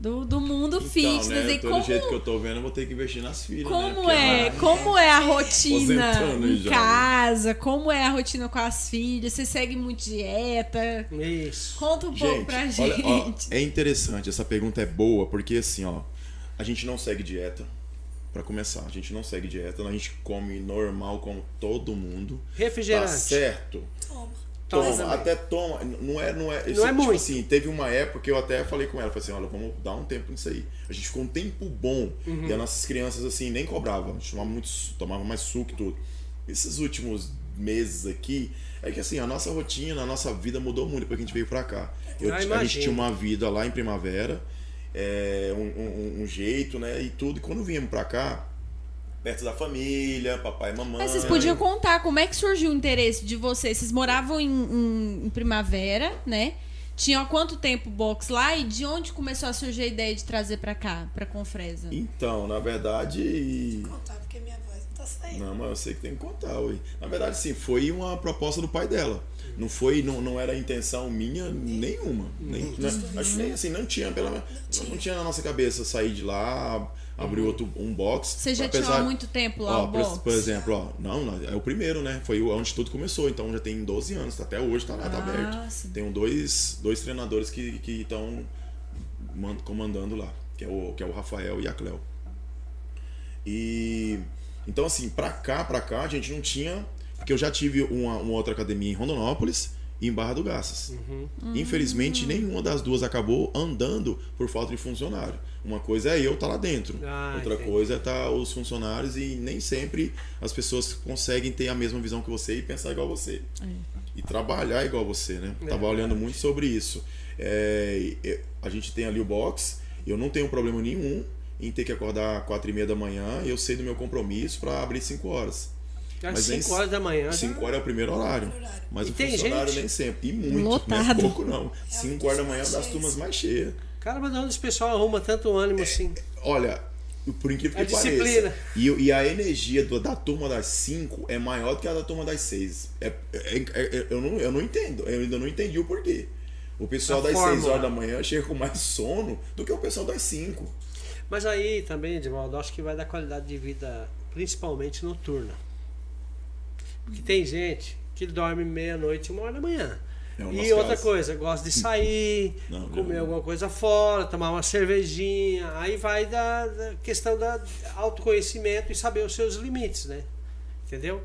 do, do mundo fitness. Então, né, e como, do jeito que eu tô vendo, eu vou ter que investir nas filhas, né? como Porque é, ela- como é a rotina em já, né? casa? Como é a rotina com as filhas? Você segue muito dieta? Isso. Gente, Conta um pouco pra olha, gente. ó, é interessante, essa pergunta é boa, porque assim, ó, a gente não segue dieta, pra começar, a gente não segue dieta, a gente come normal como todo mundo. Refrigerante. Tá certo. Toma. Toma Toma, até toma. Não é, não é. Não é tipo muito. assim, teve uma época que eu até falei com ela, falei assim, olha, vamos dar um tempo nisso aí. A gente ficou um tempo bom. Uhum. E as nossas crianças, assim, nem cobravam. A gente tomava, muito, su- tomava mais suco e tudo. Esses últimos meses aqui, é que assim, a nossa rotina, a nossa vida mudou muito depois que a gente veio pra cá. Eu, Ah, a gente tinha uma vida lá em primavera, é, um, um- um jeito, né? E tudo. E quando viemos pra cá, perto da família, papai e mamãe. Mas vocês podiam contar como é que surgiu o interesse de vocês. Vocês moravam em, em- em Primavera, né? Tinham há quanto tempo o box lá e de onde começou a surgir a ideia de trazer pra cá, pra Confresa? Então, na verdade. Vou contar porque minha voz não tá saindo. Não, mas eu sei que tem que contar, ui. Na verdade, sim, foi uma proposta do pai dela. Não foi, não, não era a intenção minha nenhuma. Nem, né? Acho que nem assim, não tinha, pela não tinha na nossa cabeça sair de lá, abrir outro um box. Você já tinha há muito tempo lá ó, o por, box? por exemplo, ó, não, não, é o primeiro, né? Foi onde tudo começou, então já tem 12 anos, até hoje tá lá, tá Ah, aberto. sim. Tem dois, dois treinadores que estão comandando lá, que é, o, que é o Rafael e a Cleo. E então assim, pra cá, pra cá, a gente não tinha, porque eu já tive uma, uma outra academia em Rondonópolis e em Barra do Garças. Infelizmente, nenhuma das duas acabou andando por falta de funcionário. Uma coisa é eu estar lá dentro, Ah, outra entendi. coisa é estar os funcionários e nem sempre as pessoas conseguem ter a mesma visão que você e pensar igual você. E trabalhar igual você, né? É Tava olhando muito sobre isso. É, a gente tem ali o box, eu não tenho problema nenhum em ter que acordar quatro e meia da manhã, eu sei do meu compromisso para abrir 5 horas. Às Mas nem 5 horas da manhã. já- 5 horas é o primeiro horário. Mas E o tem funcionário gente? nem sempre. E muito, não é Lotado. pouco não. 5 horas da manhã é uma das turmas mais cheias. Caramba, de onde esse pessoal arruma tanto ânimo assim? Olha, por incrível A que disciplina. pareça. E, e a energia do- da turma das 5 é maior do que a da turma das 6. É, é- é- eu, não, eu não entendo. Eu ainda não entendi o porquê. O pessoal A das 6 fórmula. horas da manhã chega com mais sono do que o pessoal das 5. Mas aí também, Edivaldo, acho que vai dar qualidade de vida principalmente noturna. Porque tem gente que dorme meia-noite, uma hora da manhã. É e outra caso. coisa, gosta de sair, Não, comer não. alguma coisa fora, tomar uma cervejinha. Aí vai da, da questão da autoconhecimento e saber os seus limites, né? Entendeu?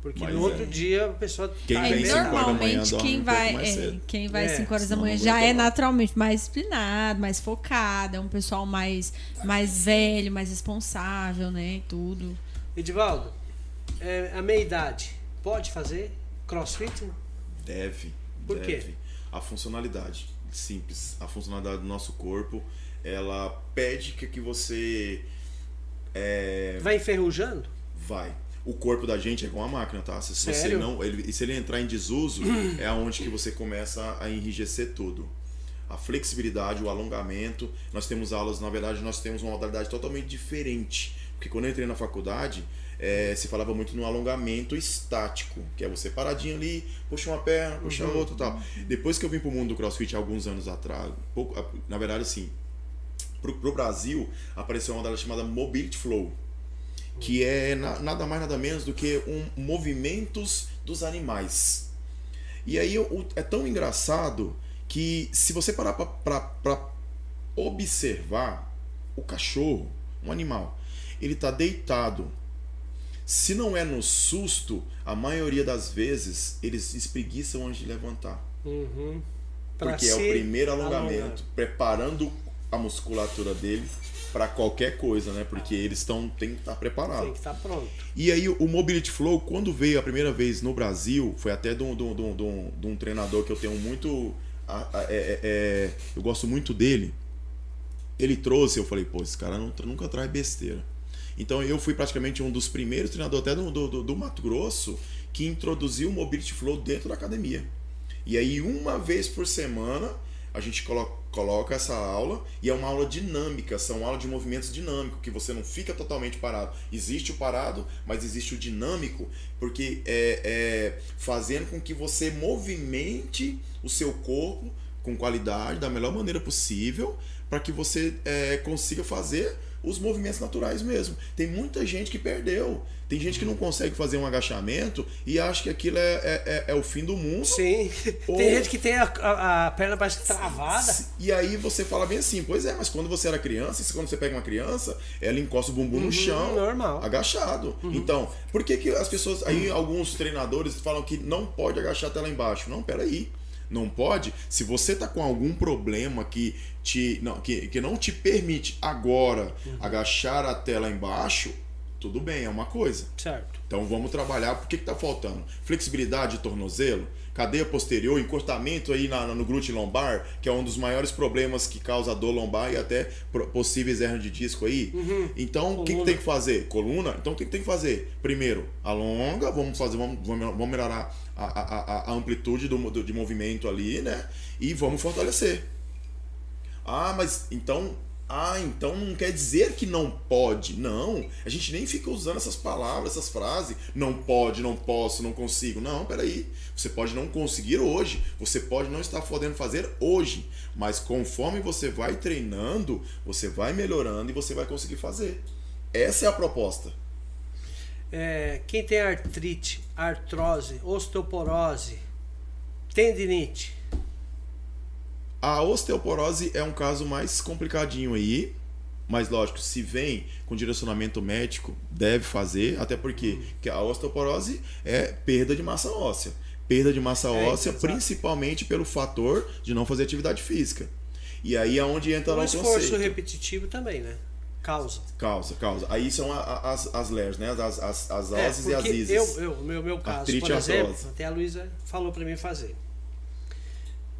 Porque Mas no outro é. dia a pessoa Quem tá É, vem manhã, normalmente dorme quem um vai, é, quem vai É, 5 horas da manhã já é naturalmente mais disciplinado, mais focado, é um pessoal mais, mais velho, mais responsável, né? e Tudo. Edivaldo, é, a meia idade pode fazer crossfit? Deve. Por quê? deve. A funcionalidade. Simples. A funcionalidade do nosso corpo, ela pede que, que você é, Vai enferrujando? vai. O corpo da gente é igual uma máquina, tá? Se você Sério? não, ele, e se ele entrar em desuso, é aonde que você começa a enrijecer tudo. A flexibilidade, o alongamento. Nós temos aulas, na verdade, nós temos uma modalidade totalmente diferente. Porque quando eu entrei na faculdade, eh, se falava muito no alongamento estático, que é você paradinho ali, puxa uma perna, puxa a outra e tal. Depois que eu vim pro mundo do crossfit alguns anos atrás, pouco, na verdade, assim, pro, pro Brasil, apareceu uma modalidade chamada Mobility Flow que é na- nada mais nada menos do que um movimentos dos animais. E aí é tão engraçado que se você parar para observar o cachorro, um animal, ele está deitado. Se não é no susto, a maioria das vezes eles espreguiçam antes de levantar. Uhum. Porque é o primeiro alongamento, alongar. preparando a musculatura dele para qualquer coisa, né? Porque eles estão tem que estar preparados. Tem que estar pronto. E aí o Mobility Flow, quando veio a primeira vez no Brasil, foi até de um, de um- de um- de um- treinador que eu tenho muito. é- é- é- eu gosto muito dele. Ele trouxe, eu falei, pô, esse cara não- nunca traz besteira. Então eu fui praticamente um dos primeiros treinadores até do, do, do- Mato Grosso que introduziu o Mobility Flow dentro da academia. E aí uma vez por semana a gente colo- coloca essa aula e é uma aula dinâmica, são aulas de movimentos dinâmicos, que você não fica totalmente parado. Existe o parado, mas existe o dinâmico, porque é, é fazendo com que você movimente o seu corpo com qualidade, da melhor maneira possível, para que você é, consiga fazer os movimentos naturais mesmo. Tem muita gente que perdeu. Tem gente que não consegue fazer um agachamento e acha que aquilo é, é, é- é o fim do mundo. Sim. Ou- Tem gente que tem a, a- a perna que travada. E aí você fala bem assim, pois é, mas quando você era criança, quando você pega uma criança, ela encosta o bumbum no chão, Uhum, normal. agachado. Então, por que, que as pessoas. Aí alguns treinadores falam que não pode agachar até lá embaixo. Não, peraí. Não pode. Se você tá com algum problema que, te, não, que, que não te permite agora Uhum. agachar até lá embaixo, tudo bem, é uma coisa. Certo. Então vamos trabalhar. Por que está faltando? Flexibilidade de tornozelo, cadeia posterior, encurtamento aí na- no glúteo lombar, que é um dos maiores problemas que causa dor lombar e até possíveis hernias de disco aí. Então o que, que tem que fazer? Coluna? Então o que, que tem que fazer? Primeiro, alonga, vamos fazer, vamos, vamos melhorar a, a- a- a amplitude do, do- de movimento ali, né? E vamos fortalecer. Ah, mas então. Ah, então não quer dizer que não pode. Não. A gente nem fica usando essas palavras, essas frases. Não pode, não posso, não consigo. Não, peraí. Você pode não conseguir hoje. Você pode não estar podendo fazer hoje. Mas conforme você vai treinando, você vai melhorando e você vai conseguir fazer. Essa é a proposta. É, quem tem artrite, artrose, osteoporose, tendinite, A osteoporose é um caso mais complicadinho aí, mas lógico, se vem com direcionamento médico, deve fazer, até porque que a osteoporose é perda de massa óssea. Perda de massa É, óssea, principalmente pelo fator de não fazer atividade física. E aí é onde entra o esforço conceito. repetitivo também, né? Causa. Causa, causa. Aí são a- a- as, as LERs, né? As, as, as É, oses e as ISIS. eu, eu, meu, meu caso, Artrite por exemplo, até a Luísa falou para mim fazer.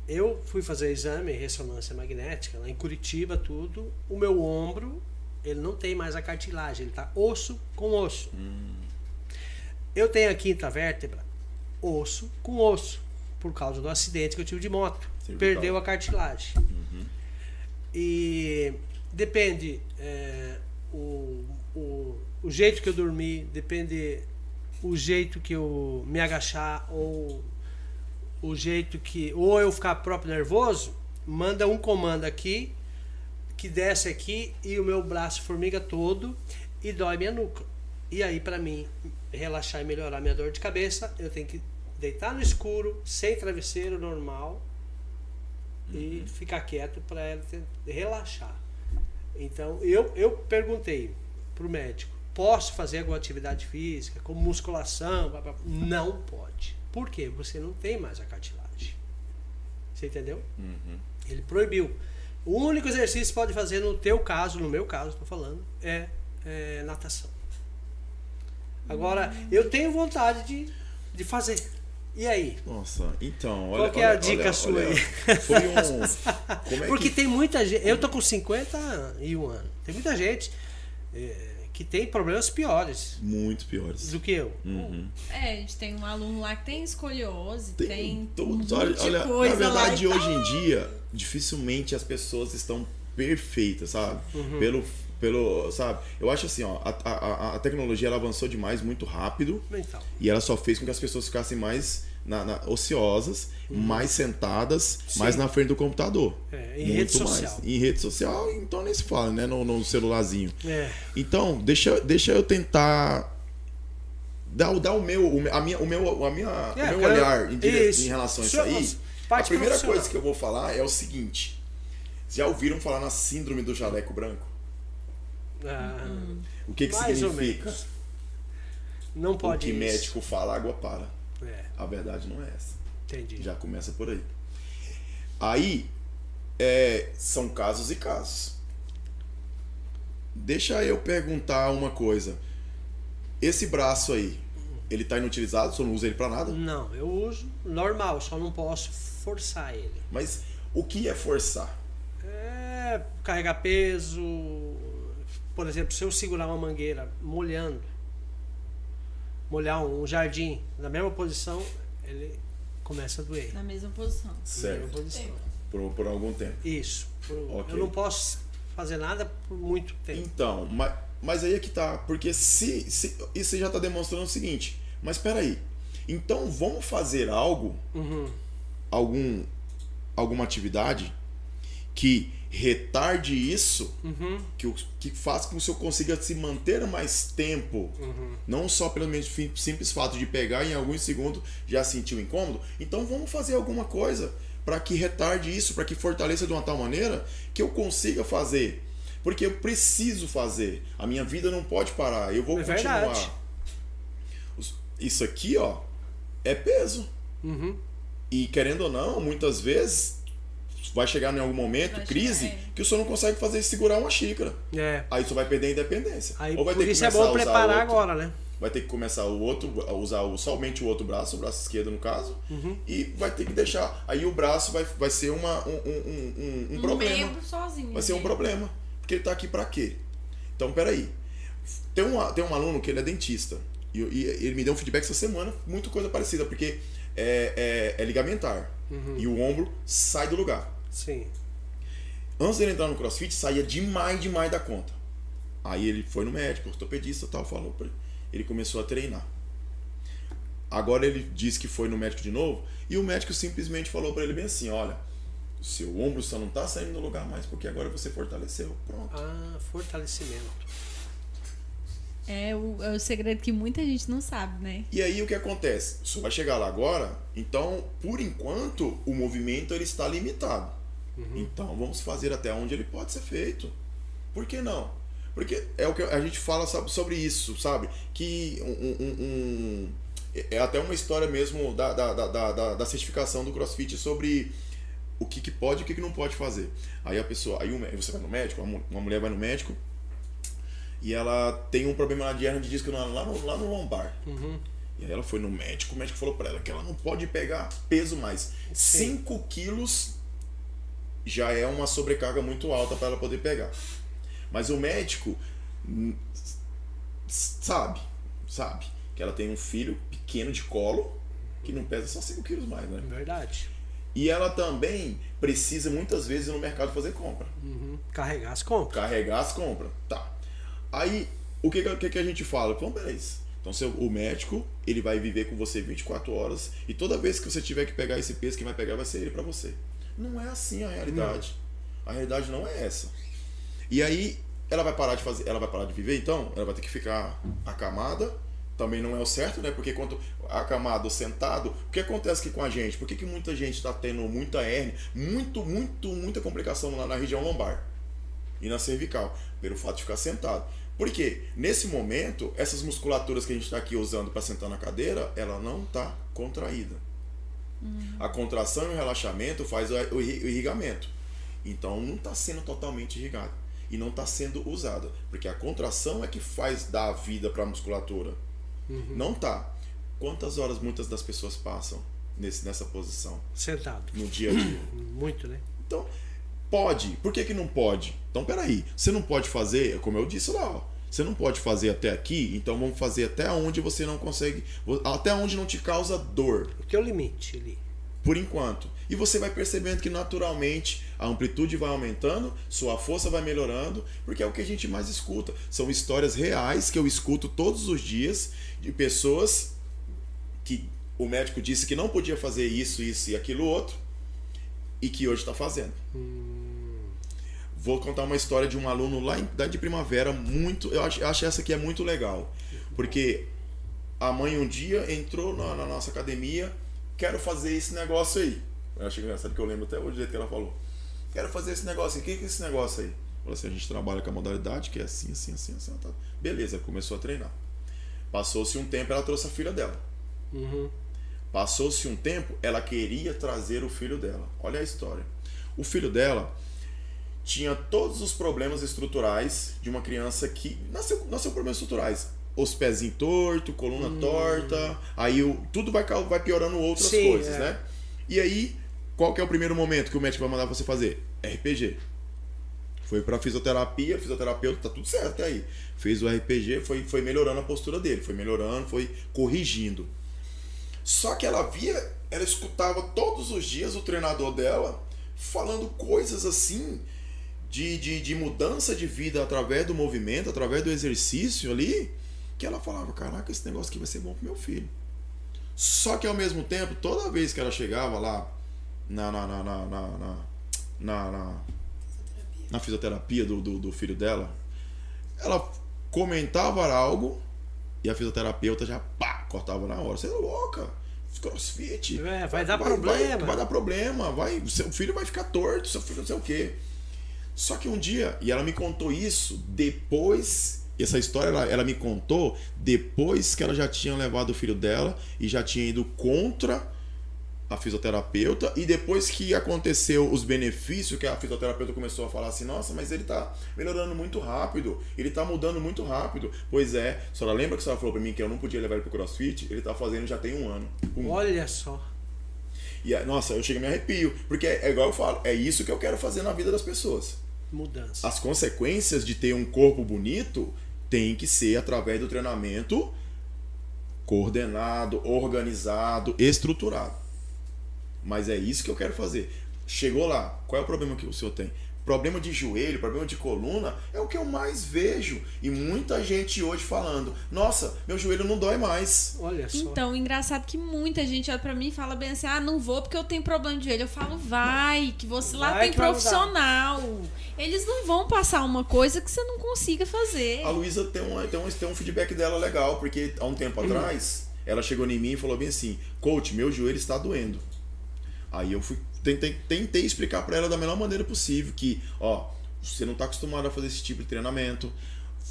Eu fui fazer exame, ressonância magnética, lá em Curitiba, tudo. O meu ombro, ele não tem mais a cartilagem, ele tá osso com osso. Hum. Eu tenho a quinta vértebra, osso com osso, por causa do acidente que eu tive de moto. Cervical. Perdeu a cartilagem. E depende é, o, o, o jeito que eu dormi, depende o jeito que eu me agachar ou o jeito que ou eu ficar próprio nervoso, manda um comando aqui que desce aqui e o meu braço formiga todo e dói minha nuca. E aí para mim relaxar e melhorar minha dor de cabeça, eu tenho que deitar no escuro, sem travesseiro normal e ficar quieto para ela ter- relaxar. Então eu, eu perguntei pro médico, posso fazer alguma atividade física, como musculação, não pode. Por quê? Você não tem mais a cartilagem. Você entendeu? Uhum. Ele proibiu. O único exercício que pode fazer no teu caso, no meu caso, estou falando, é, é natação. Agora, eu tenho vontade de, de fazer. E aí? Nossa, então, olha. Qual que é a dica olha- sua olha, aí? Foi um. É Porque que. tem muita gente. Eu tô com 51 anos. Tem muita gente é, que tem problemas piores Muito piores. do que eu. Uhum. É, a gente tem um aluno lá que tem escoliose, tem, Tem todos. Olha, olha, coisa na verdade, hoje tal. em dia, dificilmente as pessoas estão perfeitas, sabe? Uhum. Pelo, pelo, sabe? Eu acho assim, ó, a, a, a- a tecnologia ela avançou demais, muito rápido, Então, e ela só fez com que as pessoas ficassem mais na, na- ociosas, mais sentadas, Uhum. Sim. mais na frente do computador. É, em Muito rede mais. social. Em rede social, então nem se fala, né? No, no celularzinho. é. Então, deixa, deixa eu tentar dar, o- dar o meu, o me- a minha, o meu, a minha, É, o meu cara, olhar em, em relação a isso aí. A primeira coisa que eu vou falar é o seguinte: já ouviram falar na síndrome do jaleco branco? Ah, O que, que mais significa? Não O pode que isso. médico fala, água para. É, A verdade não é essa. entendi. Já começa por aí. Aí, é, são casos e casos. Deixa eu perguntar uma coisa. Esse braço aí, ele tá inutilizado? Você não usa ele pra nada? Não, eu uso normal, só não posso forçar ele. Mas o que é forçar? É carregar peso. Por exemplo, se eu segurar uma mangueira molhando, molhar um jardim na mesma posição, ele começa a doer. Na mesma posição. Na mesma Certo. posição. Por, por algum tempo. Isso. Por- Ok. Eu não posso fazer nada por muito tempo. Então, mas, mas aí é que tá. Porque se, se isso já tá demonstrando o seguinte. Mas peraí. Então vamos fazer algo, Uhum. algum, alguma atividade que retarde isso, Uhum. que, que faça com que o senhor consiga se manter mais tempo. Uhum. Não só pelo menos simples fato de pegar em alguns segundos já sentiu incômodo. Então vamos fazer alguma coisa para que retarde isso, para que fortaleça de uma tal maneira que eu consiga fazer. Porque eu preciso fazer. A minha vida não pode parar. Eu vou É continuar. verdade. Isso aqui, ó, é peso. Uhum. E querendo ou não, muitas vezes vai chegar em algum momento, Vai crise, chegar, é. que o senhor não consegue fazer segurar uma xícara. É. Aí você vai perder a independência. Aí, Ou vai por ter que isso é começar bom a usar preparar outro- agora, né? vai ter que começar o outro, a usar o- somente o outro braço, o braço esquerdo no caso, Uhum. e vai ter que deixar. Aí o braço vai, vai ser uma, um, um, um, um Um problema. sozinho. Vai ser um né? problema. Porque ele tá aqui pra quê? Então, peraí. Tem um, tem um aluno que ele é dentista. E, e ele me deu um feedback essa semana, muito coisa parecida, porque é, é, é ligamentar. Uhum. E o ombro sai do lugar. Sim. Antes dele entrar no crossfit, saía demais, demais da conta. Aí ele foi no médico, ortopedista e tal, falou pra ele. Ele começou a treinar. Agora ele disse que foi no médico de novo e o médico simplesmente falou pra ele bem assim: olha, o seu ombro só não tá saindo do lugar mais porque agora você fortaleceu. Pronto. Ah, fortalecimento. É o, é o segredo que muita gente não sabe, né? E aí o que acontece? Você vai chegar lá agora, então, por enquanto, o movimento ele está limitado. Então, vamos fazer até onde ele pode ser feito. Por que não? Porque é o que a gente fala sabe, sobre isso, sabe? Que um, um- um- é até uma história mesmo da, da, da, da- da- certificação do CrossFit sobre o que, que pode e o que, que não pode fazer. Aí a pessoa, aí você vai no médico, uma mulher vai no médico e ela tem um problema de hernia de disco lá no, lá no lombar. Uhum. E aí ela foi no médico, o médico falou pra ela que ela não pode pegar peso mais. Sim. 5 quilos já é uma sobrecarga muito alta para ela poder pegar. Mas o médico hum, sabe, sabe, que ela tem um filho pequeno de colo que não pesa só 5 quilos mais, né? Verdade. E ela também precisa muitas vezes ir no mercado fazer compra. Uhum. Carregar as compras. Carregar as compras. Tá. Aí, o que, que, que a gente fala? Então, beleza. Então, seu, o médico, ele vai viver com você 24 horas e toda vez que você tiver que pegar esse peso, quem vai pegar vai ser ele pra você. Não é assim a realidade. A realidade não é essa. E aí, ela vai parar de fazer, ela vai parar de viver, então, ela vai ter que ficar acamada. Também não é o certo, né? Porque quanto acamado, sentado, o que acontece aqui com a gente? Por que, que muita gente está tendo muita hernia, muito, muito, muita complicação lá na região lombar? e na cervical, pelo fato de ficar sentado. Por quê? Nesse momento, essas musculaturas que a gente está aqui usando para sentar na cadeira, ela não está contraída. A contração e o relaxamento faz o o irri- o irrigamento. Então não está sendo totalmente irrigado. E não está sendo usada. Porque a contração é que faz dar a vida para a musculatura. Não tá. Quantas horas muitas das pessoas passam nesse, nessa posição Sentado. no dia a dia? Muito, né? Então, pode. Por que, que não pode? Então, peraí. Você não pode fazer, como eu disse lá, ó. Você não pode fazer até aqui, então vamos fazer até onde você não consegue. Até onde não te causa dor, O teu limite ali. por enquanto. E você vai percebendo que naturalmente a amplitude vai aumentando, sua força vai melhorando, porque é o que a gente mais escuta. São histórias reais que eu escuto todos os dias de pessoas que o médico disse que não podia fazer isso, isso e aquilo outro, e que hoje está fazendo. Vou contar uma história de um aluno lá em, da de primavera, muito. Eu acho, eu acho essa aqui é muito legal. Porque a mãe um dia entrou na, na nossa academia, quero fazer esse negócio aí. Eu acho engraçado que eu lembro até hoje do jeito que ela falou. Quero fazer esse negócio aí. O que que é esse negócio aí? Falou assim, a gente trabalha com a modalidade que é assim, assim, assim, assim. Tá. Beleza, começou a treinar. Passou-se um tempo, ela trouxe a filha dela. Uhum. Passou-se um tempo, ela queria trazer o filho dela. Olha a história. O filho dela tinha todos os problemas estruturais de uma criança que nasceu, nasceu problemas estruturais. Os pezinhos torto, coluna torta, aí o, tudo vai, vai piorando outras Sim, coisas, é. né? E aí, qual que é o primeiro momento que o médico vai mandar você fazer? RPG. Foi pra fisioterapia, fisioterapeuta, tá tudo certo até aí. Fez o RPG, foi, foi melhorando a postura dele, foi melhorando, foi corrigindo. Só que ela via, ela escutava todos os dias o treinador dela falando coisas assim de, de, de mudança de vida através do movimento, através do exercício ali, que ela falava, caraca, esse negócio aqui vai ser bom pro meu filho. Só que ao mesmo tempo, toda vez que ela chegava lá na, na, na, na, na, na, na- na- na fisioterapia do, do, do filho dela, ela comentava algo e a fisioterapeuta já pá, cortava na hora. Você é louca? Crossfit. É, vai dar problema. Vai, vai dar problema. Vai, seu filho vai ficar torto, seu filho não sei o quê. Só que um dia, e ela me contou isso depois. Essa história ela, ela me contou depois que ela já tinha levado o filho dela e já tinha ido contra a fisioterapeuta e depois que aconteceu os benefícios que a fisioterapeuta começou a falar assim, nossa, mas ele tá melhorando muito rápido, ele tá mudando muito rápido. Pois é, a senhora lembra que a senhora falou pra mim que eu não podia levar ele pro crossfit? Ele tá fazendo já tem um ano. Pum. Olha só. E nossa, eu chego e me arrepio, porque é, é igual eu falo, é isso que eu quero fazer na vida das pessoas. Mudança. As consequências de ter um corpo bonito tem que ser através do treinamento coordenado, organizado, estruturado. Mas é isso que eu quero fazer. Chegou lá, qual é o problema que o senhor tem? Problema de joelho, problema de coluna é o que eu mais vejo. E muita gente hoje falando: Nossa, meu joelho não dói mais. Olha só. Então, engraçado que muita gente olha pra mim e fala bem assim: ah, não vou porque eu tenho problema de joelho. Eu falo, vai, que você lá Vai tem profissional. Eles não vão passar uma coisa que você não consiga fazer. A Luísa tem, uma, tem, um, tem um feedback dela legal, porque há um tempo atrás ela chegou em mim e falou bem assim: Coach, meu joelho está doendo. Aí eu fui tentei, tentei explicar para ela da melhor maneira possível que, ó, você não está acostumado a fazer esse tipo de treinamento.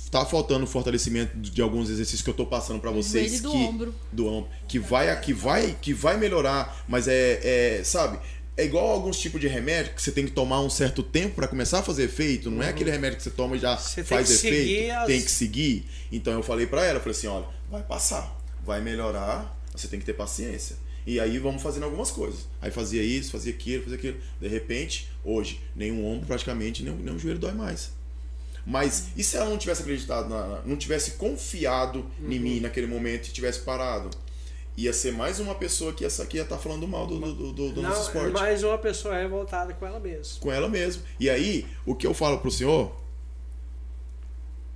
Tá faltando fortalecimento de alguns exercícios que eu tô passando para vocês do que ombro. do ombro, que vai que vai que vai melhorar, mas é, é sabe? É igual a alguns tipos de remédio que você tem que tomar um certo tempo para começar a fazer efeito, não é aquele remédio que você toma e já Você faz efeito, as- tem que seguir. Então eu falei para ela, falei assim, olha, vai passar, vai melhorar, você tem que ter paciência. E aí vamos fazendo algumas coisas. Aí fazia isso, fazia aquilo, fazia aquilo. De repente, hoje, nenhum ombro praticamente, nem, nem o joelho dói mais. Mas e se ela não tivesse acreditado, na, não tivesse confiado em mim naquele momento e tivesse parado? Ia ser mais uma pessoa que essa aqui ia estar falando mal do, do, do- do nosso Não, é esporte mais uma pessoa revoltada com ela mesma. com ela mesmo. E aí, o que eu falo pro senhor,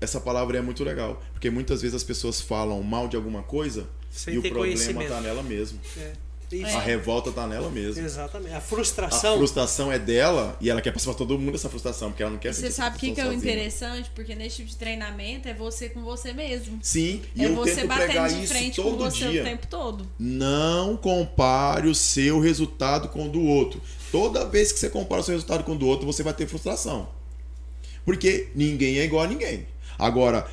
essa palavra é muito legal, porque muitas vezes as pessoas falam mal de alguma coisa Sem e o problema conhecimento. tá nela mesmo. É. Isso. A revolta tá nela mesmo. Exatamente. A A frustração. frustração é dela e ela quer passar pra todo mundo essa frustração, porque ela não quer você sabe o que, que é o frustração interessante? Porque nesse tipo de treinamento é você com você mesmo. Sim, e é eu você tento pregar batendo de frente com todo você dia. o tempo todo. Não compare o seu resultado com o do outro. Toda vez que você compara o seu resultado com o do outro, você vai ter frustração. Porque ninguém é igual a ninguém. Agora,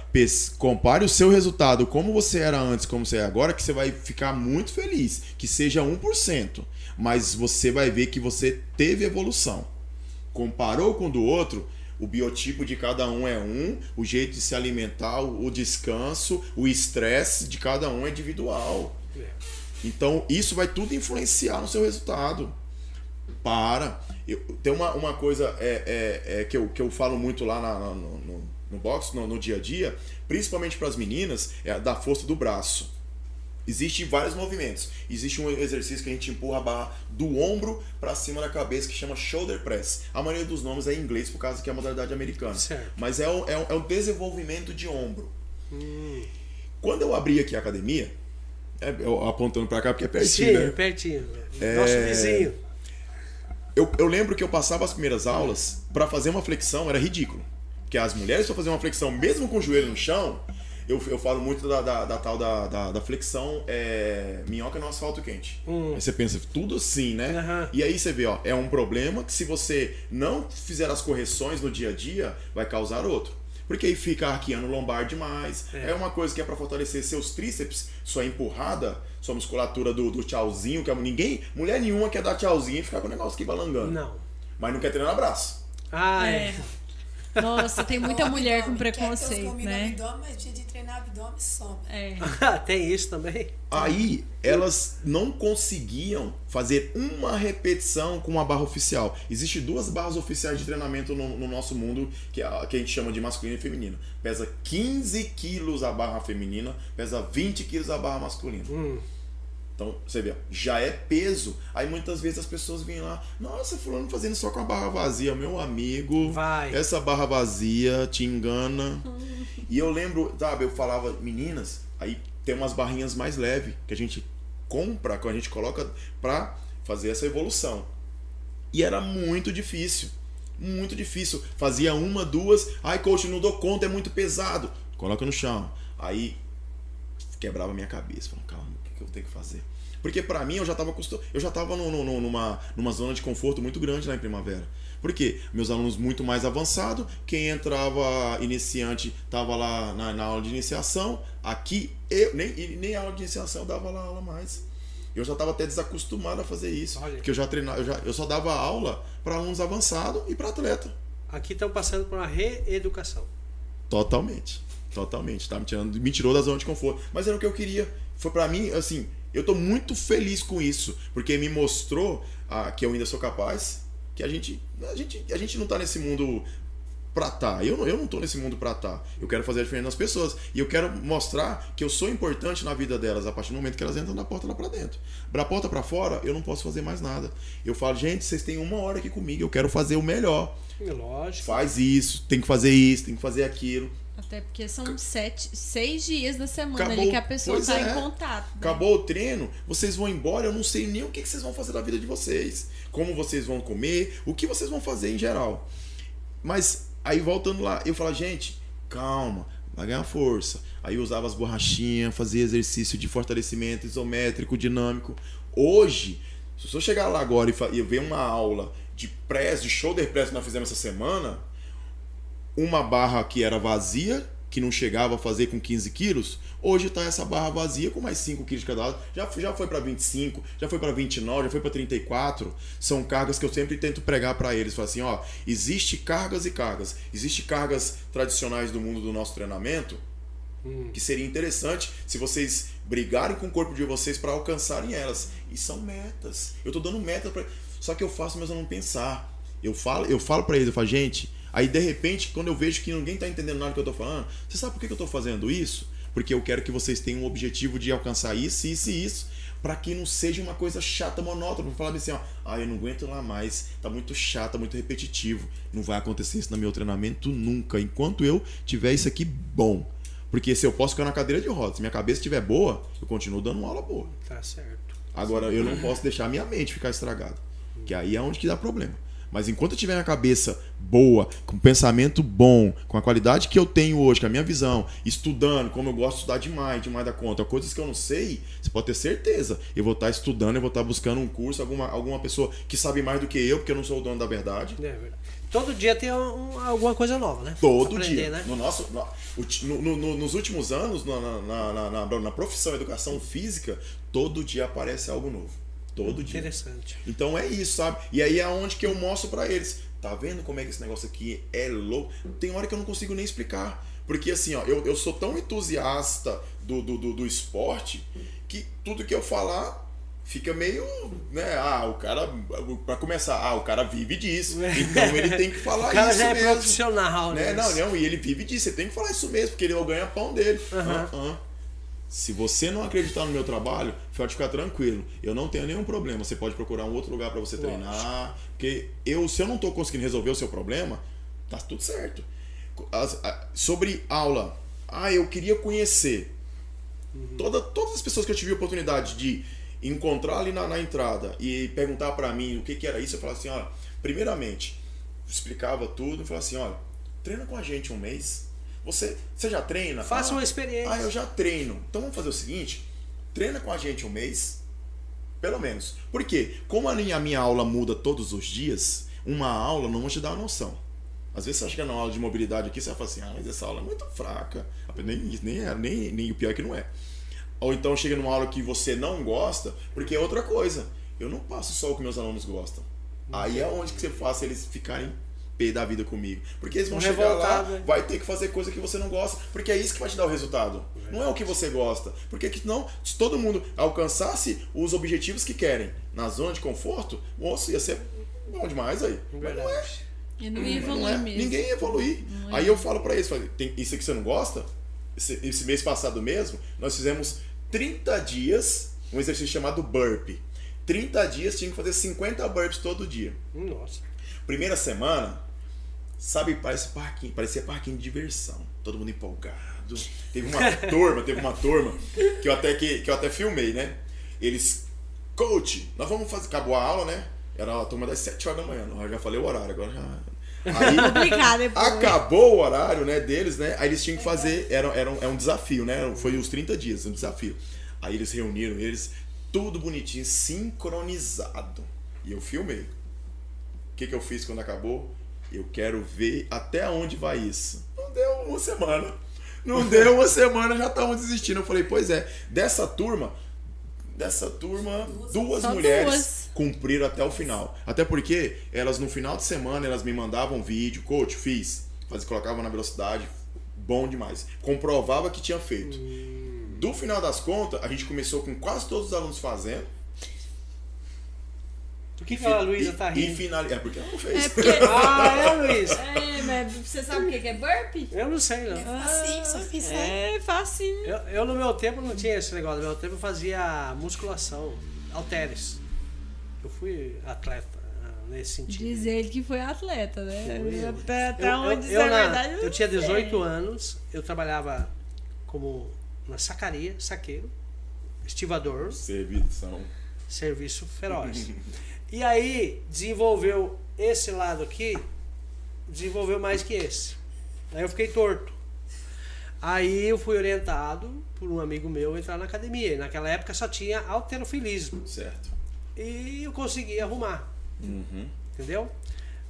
compare o seu resultado, como você era antes, como você é agora, que você vai ficar muito feliz. Que seja 1%. Mas você vai ver que você teve evolução. Comparou com o do outro, o biotipo de cada um é um, o jeito de se alimentar, o descanso, o estresse de cada um é individual. É. Então, isso vai tudo influenciar no seu resultado. Para. Eu, tem uma, uma coisa é, é, é, que, eu, que eu falo muito lá na- na- no, no, no box, no, no dia a dia, principalmente para as meninas, é da força do braço. Existem vários movimentos. Existe um exercício que a gente empurra a barra do ombro para cima da cabeça que chama shoulder press. A maioria dos nomes é em inglês por causa que é a modalidade americana. Certo. Mas é o, é, o, é o desenvolvimento de ombro. Hum. Quando eu abri aqui a academia, é, eu apontando para cá porque é pertinho, Sim, né? pertinho. Nosso vizinho. Eu, eu lembro que eu passava as primeiras aulas para fazer uma flexão, era ridículo. Porque as mulheres para fazer uma flexão, mesmo com o joelho no chão, eu, eu falo muito da, da, da tal da, da, da flexão é, minhoca no asfalto quente. Hum. Aí você pensa, tudo assim, né? Aham. E aí você vê, ó, é um problema que se você não fizer as correções no dia a dia, vai causar outro. Porque aí fica arqueando o lombar demais. É. É, uma coisa que é para fortalecer seus tríceps, sua empurrada, sua musculatura do, do tchauzinho, que é- ninguém, mulher nenhuma quer dar tchauzinho e ficar com o negócio aqui balangando. Não. Mas não quer treinar braço. Ah, é. É. Nossa, tem muita mulher com abdômen, os preconceito, no né? abdômen, mas dia de treinar abdômen some. É. Tem isso também? Aí elas não conseguiam fazer uma repetição com a barra oficial. Existem duas barras oficiais de treinamento no, no nosso mundo que a, que a gente chama de masculino e feminino. Pesa 15 quilos a barra feminina, pesa 20 quilos a barra masculina. Hum. Então, você vê, já é peso. Aí muitas vezes as pessoas vêm lá, nossa, fulano fazendo só com a barra vazia. Meu amigo, Vai. essa barra vazia te engana. e eu lembro, sabe, eu falava, meninas, aí tem umas barrinhas mais leves que a gente compra, que a gente coloca pra fazer essa evolução. E era muito difícil. Muito difícil. Fazia uma, duas. Ai, coach, não dou conta, é muito pesado. Coloca no chão. Aí quebrava a minha cabeça. Falando, calma, que que eu tenho que fazer? Porque pra mim eu já tava acostumado. Eu já tava no- no- no- numa, numa zona de conforto muito grande lá em primavera. Por quê? Meus alunos muito mais avançados, quem entrava iniciante tava lá na, na aula de iniciação. Aqui, eu nem, nem aula de iniciação eu dava lá aula mais. Eu já estava até desacostumado a fazer isso. Olha. Porque eu já treinava, eu, já, eu só dava aula para alunos avançados e para atleta. Aqui estão passando por uma reeducação. Totalmente. Totalmente. Tá me tirando, me tirou da zona de conforto. Mas era o que eu queria. Foi pra mim, assim, eu tô muito feliz com isso, porque me mostrou ah, que eu ainda sou capaz, que a gente, a gente, a gente não tá nesse mundo pra tá. Eu não, eu não tô nesse mundo pra tá. Eu quero fazer a diferença nas pessoas. E eu quero mostrar que eu sou importante na vida delas a partir do momento que elas entram da porta lá pra dentro. Da porta pra fora, eu não posso fazer mais nada. Eu falo, gente, vocês têm uma hora aqui comigo, eu quero fazer o melhor. Lógico. Faz isso, tem que fazer isso, tem que fazer aquilo. Até porque são sete, seis dias da semana Acabou. ali que a pessoa Pois tá é. em contato. né? Acabou o treino, vocês vão embora, eu não sei nem o que que vocês vão fazer da vida de vocês. Como vocês vão comer, o que vocês vão fazer em geral. Mas aí voltando lá, eu falo, gente, calma, vai ganhar força. Aí eu usava as borrachinhas, fazia exercício de fortalecimento isométrico, dinâmico. Hoje, se eu chegar lá agora e e ver uma aula de press, de shoulder press que nós fizemos essa semana, uma barra que era vazia, que não chegava a fazer com 15 quilos, hoje está essa barra vazia com mais 5 quilos de cada lado. Já, já foi para 25, já foi para 29, já foi para 34. São cargas que eu sempre tento pregar para eles. Falar assim, ó, existe cargas e cargas. Existe cargas tradicionais do mundo do nosso treinamento que seria interessante se vocês brigarem com o corpo de vocês para alcançarem elas. E são metas. Eu tô dando meta para só que eu faço mas eu não pensar. Eu falo, eu falo para eles, eu falo, gente, aí de repente, quando eu vejo que ninguém tá entendendo nada do que eu tô falando, você sabe por que eu tô fazendo isso? Porque eu quero que vocês tenham um objetivo de alcançar isso, isso e isso, para que não seja uma coisa chata, monótona, pra falar assim, ó, ah, eu não aguento lá mais, tá muito chato, tá muito repetitivo. Não vai acontecer isso no meu treinamento nunca, enquanto eu tiver isso aqui bom. Porque se eu posso ficar na cadeira de rodas, se minha cabeça estiver boa, eu continuo dando uma aula boa. Tá certo. Agora eu não posso deixar minha mente ficar estragada. Que aí é onde que dá problema. Mas enquanto eu tiver a cabeça boa, com pensamento bom, com a qualidade que eu tenho hoje, com a minha visão, estudando, como eu gosto de estudar demais, demais da conta, coisas que eu não sei, você pode ter certeza. Eu vou estar estudando, eu vou estar buscando um curso, alguma, alguma pessoa que sabe mais do que eu, porque eu não sou o dono da verdade. É verdade. Todo dia tem um- alguma coisa nova, né? Todo Aprender, dia. né? No nosso, no- no- no- no- nos últimos anos, na, na, na- na profissão educação física, todo dia aparece algo novo. Todo dia. Interessante. Então é isso, sabe? E aí é onde que eu mostro pra eles. Tá vendo como é que esse negócio aqui é louco? Tem hora que eu não consigo nem explicar. Porque assim, ó, eu, eu sou tão entusiasta do, do, do, do esporte que tudo que eu falar fica meio, né? Ah, o cara, pra começar, ah, o cara vive disso. Então ele tem que falar O cara isso já é mesmo. profissional, né? Né? Não, não, e ele vive disso. Você tem que falar isso mesmo, porque ele é o ganha-pão dele. Ah, ah. Se você não acreditar no meu trabalho, pode ficar tranquilo. Eu não tenho nenhum problema. Você pode procurar um outro lugar para você treinar. Porque eu, se eu não estou conseguindo resolver o seu problema, tá tudo certo. As- a- sobre aula, ah, eu queria conhecer. Toda, todas as pessoas que eu tive a oportunidade de encontrar ali na, na entrada e perguntar para mim o que, que era isso, eu falava assim, olha, primeiramente, explicava tudo e falava assim, olha, treina com a gente um mês. Você, você já treina? Faça Ah, uma experiência. Ah, eu já treino. Então vamos fazer o seguinte: treina com a gente um mês, pelo menos. Por quê? Como a minha, a minha aula muda todos os dias, uma aula não vai te dar uma noção. Às vezes você acha que é uma aula de mobilidade aqui, você vai falar assim, ah, mas essa aula é muito fraca. Nem, nem, é, nem, nem o pior é que não é. Ou então chega numa aula que você não gosta, porque é outra coisa. Eu não passo só o que meus alunos gostam. Aí é onde que você faz eles ficarem pé da vida comigo. Porque eles vão Um chegar lá, né? vai ter que fazer coisa que você não gosta, porque é isso que vai te dar o resultado. Não é o que você gosta. Porque que não, se todo mundo alcançasse os objetivos que querem na zona de conforto, moço, ia ser bom demais aí. Mas não é. Verdade. E não ia Não evoluir é. mesmo. Ninguém ia evoluir. Não Aí eu falo pra eles, falo, tem isso aqui você não gosta? Esse, esse mês passado mesmo, nós fizemos 30 dias, um exercício chamado burpee. 30 dias tinha que fazer 50 burpees todo dia. Nossa. Primeira semana, sabe, parece parquinho, parecia parquinho de diversão. Todo mundo empolgado. Teve uma turma, teve uma turma que eu até que, que eu até filmei, né? Eles, coach, nós vamos fazer, acabou a aula, né? Era a turma das 7 horas da manhã. Eu já falei o horário, agora já. Aí. Acabou o horário, né, deles, né? Aí eles tinham que fazer, era, era um, é um desafio, né? Foi os 30 dias, um desafio. Aí eles reuniram eles, tudo bonitinho, sincronizado. E eu filmei. O que, que eu fiz quando acabou? Eu quero ver até onde vai isso. Não deu uma semana. Não deu uma semana, já estavam desistindo. Eu falei, pois é, dessa turma, dessa turma, duas Só mulheres duas. cumpriram até o final. Até porque elas no final de semana elas me mandavam vídeo, coach, fiz, fazia, colocava na velocidade, bom demais. Comprovava que tinha feito. Do final das contas, a gente começou com quase todos os alunos fazendo. Por que, que a Luísa tá e, e rindo? final... É porque ela não fez. É porque. Ah, é, Luísa? É, mas você sabe o que que é burpee? Eu não sei, não. Assim, só fiz né? É facinho. Eu, eu, no meu tempo não tinha esse negócio. No meu tempo eu fazia musculação, halteres. Eu fui atleta ah, nesse sentido. Diz ele que foi atleta, né? Eu. Até, até Eu- eu- onde eu é na- verdade. Eu tinha não sei. 18 anos, eu trabalhava como na sacaria, saqueiro, estivador, Servição. serviço feroz. E aí desenvolveu esse lado aqui, desenvolveu mais que esse. Aí eu fiquei torto. Aí eu fui orientado por um amigo meu a entrar na academia. E naquela época só tinha alterofilismo. Certo. E eu consegui arrumar, Uhum. entendeu?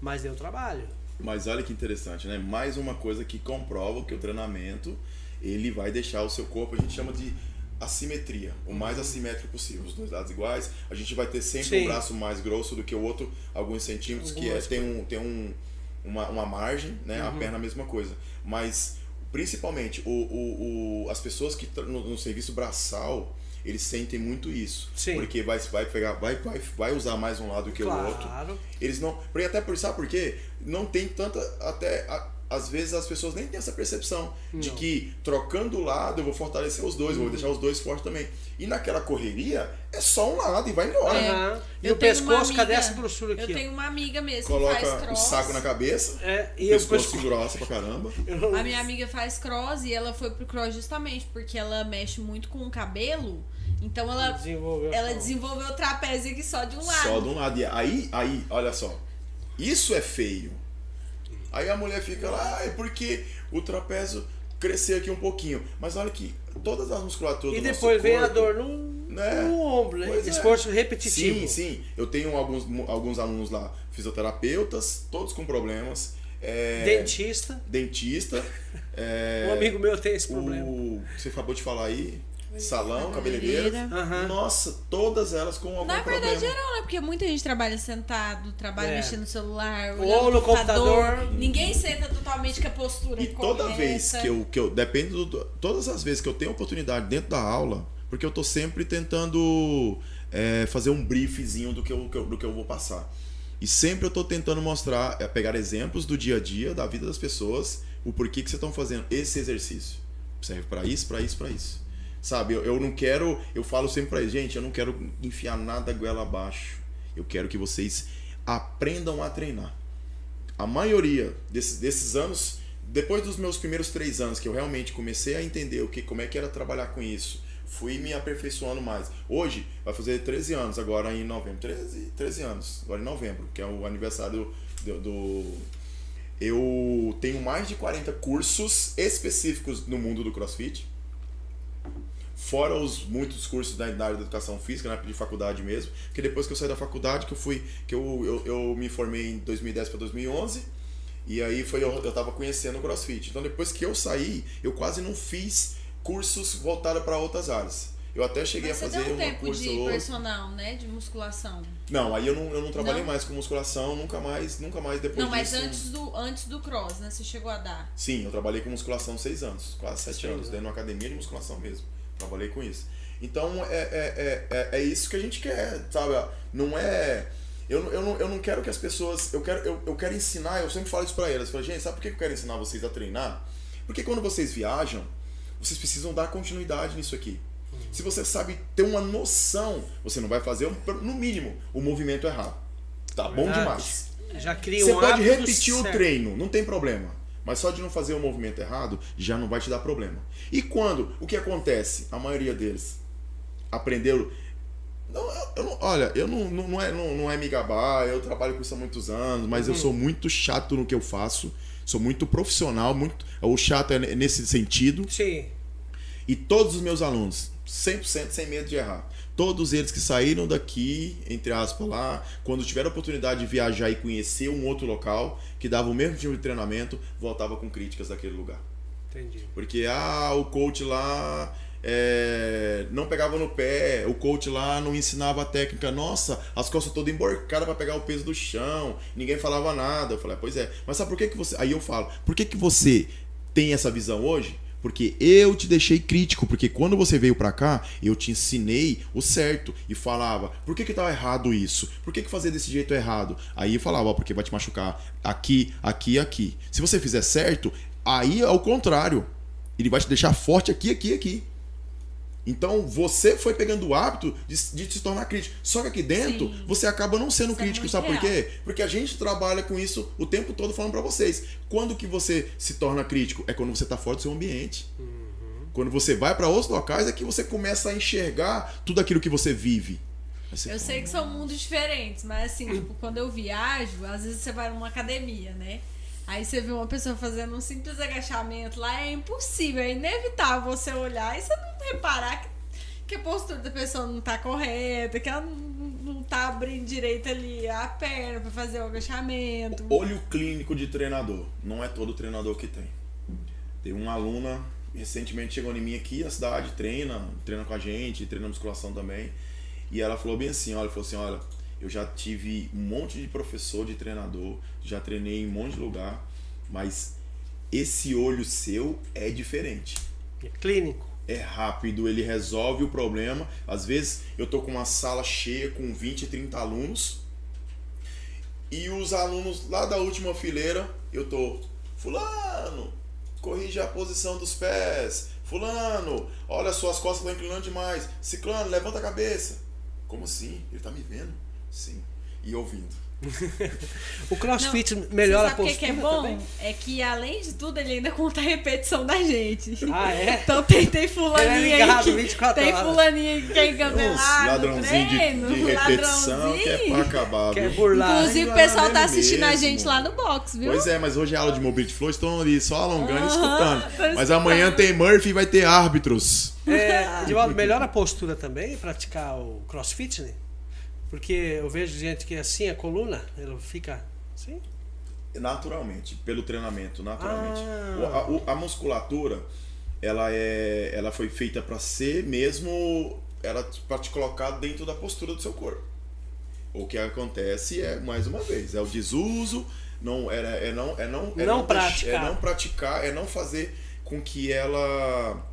Mas deu trabalho. Mas olha que interessante, né? Mais uma coisa que comprova que o treinamento ele vai deixar o seu corpo, a gente chama de assimetria, o mais assimétrico possível, os dois lados iguais. A gente vai ter sempre Sim. um braço mais grosso do que o outro, alguns centímetros, que é, tem, um, tem um, uma, uma margem, né? Uhum. A perna a mesma coisa. Mas principalmente o, o, o- as pessoas que no, no serviço braçal eles sentem muito isso. Sim. Porque vai, vai pegar, vai, vai, vai usar mais um lado que o outro. Claro. Eles não. Até por sabe por quê? Não tem tanta. Até. a- às vezes as pessoas nem têm essa percepção de Não. que trocando o lado eu vou fortalecer os dois, Uhum. vou deixar os dois fortes também. E naquela correria é só um lado e vai embora. É. Aham. E Eu o pescoço, cadê amiga- essa grossura aqui? Eu tenho uma amiga mesmo que faz Coloca o cross. saco na cabeça, É, e o pescoço pescoço. grossa pra caramba. A minha amiga faz cross e ela foi pro cross justamente porque ela mexe muito com o cabelo. Então ela, Desenvolveu. ela desenvolveu o trapézio aqui só de um lado. Só de um lado. E aí, aí, olha só. Isso é feio. Aí a mulher fica lá, ah, é porque o trapézio cresceu aqui um pouquinho. Mas olha que todas as musculaturas E depois vem a corpo, dor no, né? no ombro, né? É. Esforço repetitivo. Sim, sim. Eu tenho alguns, alguns alunos lá, fisioterapeutas, todos com problemas. É, Dentista. dentista. é, Um amigo meu tem esse problema. o você acabou de falar aí, salão, Cabeleireira. cabeleireira. Aham. Nossa, todas elas com algum Na verdade, problema. geral, né? Porque muita gente trabalha sentado, trabalha É. mexendo no celular, Ou no computador. computador. Ninguém senta totalmente com a postura E toda correta. vez que eu, que eu depende do, todas as vezes que eu tenho oportunidade dentro da aula, porque eu tô sempre tentando é, fazer um briefzinho do que, eu, que eu- do que eu vou passar. E sempre eu tô tentando mostrar, é, pegar exemplos do dia a dia, da vida das pessoas, o porquê que vocês estão fazendo esse exercício. Serve para isso, para isso, para isso. Sabe, eu, eu não quero, eu falo sempre pra eles, gente, eu não quero enfiar nada goela abaixo. Eu quero que vocês aprendam a treinar a maioria desses, desses anos, depois dos meus primeiros três anos, que eu realmente comecei a entender o que, como é que era trabalhar com isso, fui me aperfeiçoando mais. Hoje, vai fazer 13 anos, agora em novembro. 13, 13 anos, agora em novembro, que é o aniversário do. do- eu tenho mais de 40 cursos específicos no mundo do crossfit. Fora os muitos cursos da, da área da educação física, na época de faculdade mesmo. Porque depois que eu saí da faculdade, que eu fui. que eu, eu, eu me formei em 2010 para 2011. E aí foi eu, eu tava conhecendo o CrossFit. Então depois que eu saí, eu quase não fiz cursos voltados para outras áreas. Eu até cheguei Mas a fazer deu um tempo curso de outro. personal, né? De musculação. Não, aí eu não, eu não trabalhei Não? mais com musculação, nunca mais, nunca mais depois Não, mas disso. antes do, antes do cross, né? Você chegou a dar. Sim, eu trabalhei com musculação seis anos, quase sete Seis anos, anos. dentro de uma academia de musculação mesmo. Trabalhei com isso. Então é, é, é, é, é isso que a gente quer, sabe? Não é. Eu, não- eu, não, eu não quero que as pessoas. Eu quero, eu, eu quero ensinar, eu sempre falo isso pra elas. Eu falo, gente, sabe por que eu quero ensinar vocês a treinar? Porque quando vocês viajam, vocês precisam dar continuidade nisso aqui. Se você sabe ter uma noção, você não vai fazer, no mínimo, o movimento errado. Tá bom demais. Já cria Você um pode hábito repetir o treino, não tem problema. Mas só de não fazer o movimento errado já não vai te dar problema. E quando? O que acontece? A maioria deles aprenderam. Não, eu- eu não- olha, eu não, não, não é, não, não é me gabar, eu trabalho com isso há muitos anos, mas Uhum. eu sou muito chato no que eu faço. Sou muito profissional, muito. O chato é nesse sentido. Sim. E todos os meus alunos, 100% sem medo de errar. Todos eles que saíram daqui, entre aspas, lá, quando tiveram a oportunidade de viajar e conhecer um outro local que dava o mesmo tipo de treinamento, voltava com críticas daquele lugar. Entendi. Porque, ah, o coach lá é, não pegava no pé, o coach lá não ensinava a técnica. Nossa, as costas todas emborcadas para pegar o peso do chão, ninguém falava nada. Eu falei, pois é, mas sabe por que, que você. Aí eu falo, por que, que você tem essa visão hoje? Porque eu te deixei crítico, porque quando você veio pra cá, eu te ensinei o certo e falava, por que que tava errado isso? Por que que fazer desse jeito errado? Aí eu falava, porque vai te machucar aqui, aqui, aqui. Se você fizer certo, aí é o contrário. Ele vai te deixar forte aqui, aqui, aqui. Então você foi pegando o hábito de, de se tornar crítico. Só que aqui dentro Sim. você acaba não sendo Isso é crítico, muito sabe por real. quê? Porque a gente trabalha com isso o tempo todo falando pra vocês. Quando que você se torna crítico? É quando você tá fora do seu ambiente. Quando você vai pra outros locais é que você começa a enxergar tudo aquilo que você vive. Você Eu fala, sei que são mundos diferentes, mas assim, tipo, quando eu viajo, às vezes você vai numa academia, né? Aí você vê uma pessoa fazendo um simples agachamento lá, é impossível, é inevitável você olhar e você não reparar que, que a postura da pessoa não tá correta, que ela não, tá abrindo direito ali a perna pra fazer o agachamento. Olho clínico de treinador. Não é todo treinador que tem. Tem uma aluna, recentemente chegou em mim aqui na cidade, treina, treina com a gente, treina musculação também. E ela falou bem assim, olha, falou assim, olha, eu já tive um monte de professor, de treinador, já treinei em um monte de lugar, mas esse olho seu é diferente É clínico. é rápido, ele resolve o problema. Às vezes eu tô com uma sala cheia com 20, 30 alunos e os alunos lá da última fileira, eu tô, fulano, corrige a posição dos pés. Fulano, olha suas costas estão inclinando demais. Ciclano, levanta a cabeça. Como assim? Ele tá me vendo? Sim. E ouvindo. O crossfit Não, melhora a sabe o postura que, que é bom? também? É que além de tudo, ele ainda conta a repetição da gente. Ah, é? Então tem, tem fulaninha é ligado aí que, 24 tem fulaninha que quer no ladrãozinho de, treino, de repetição que é pra ladrãozinho. Quer acabar. viu? burlar. Inclusive, o pessoal tá é assistindo a mesmo. gente lá no box, viu? Pois é, mas hoje é aula de Mobility Flow, estão ali só alongando e Aham, escutando. tô Mas escutando. amanhã tem Murphy e vai ter árbitros. É, Edivaldo, melhora a postura também praticar o crossfit, né? Porque eu vejo gente que assim, a coluna, ela fica assim. Naturalmente, pelo treinamento, naturalmente. Ah. O- a, a musculatura, ela é, ela foi feita para ser mesmo, ela para te colocar dentro da postura do seu corpo. O que acontece é mais uma vez, é o desuso, não é, é não é não é Não deix- praticar. é não praticar, é não fazer com que ela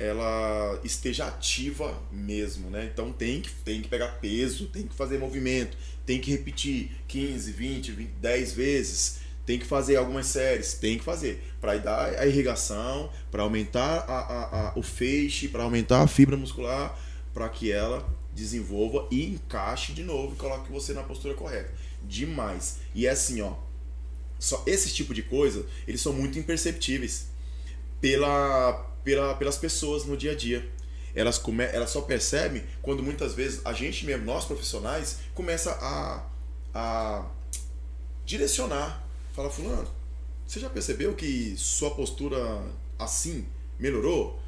ela esteja ativa mesmo, né? Então tem que, tem que pegar peso, tem que fazer movimento, tem que repetir 15, 20, 20 10 vezes, tem que fazer algumas séries, tem que fazer para dar a irrigação, para aumentar a, a- a- o feixe, para aumentar a fibra muscular, para que ela desenvolva e encaixe de novo e coloque você na postura correta. Demais. E é assim, ó, só esse tipo de coisa, eles são muito imperceptíveis pela, pela, pelas pessoas no dia a dia. Elas, come, elas só percebem quando muitas vezes a gente mesmo, nós profissionais, começa a, a direcionar. Fala, fulano, você já percebeu que sua postura assim melhorou?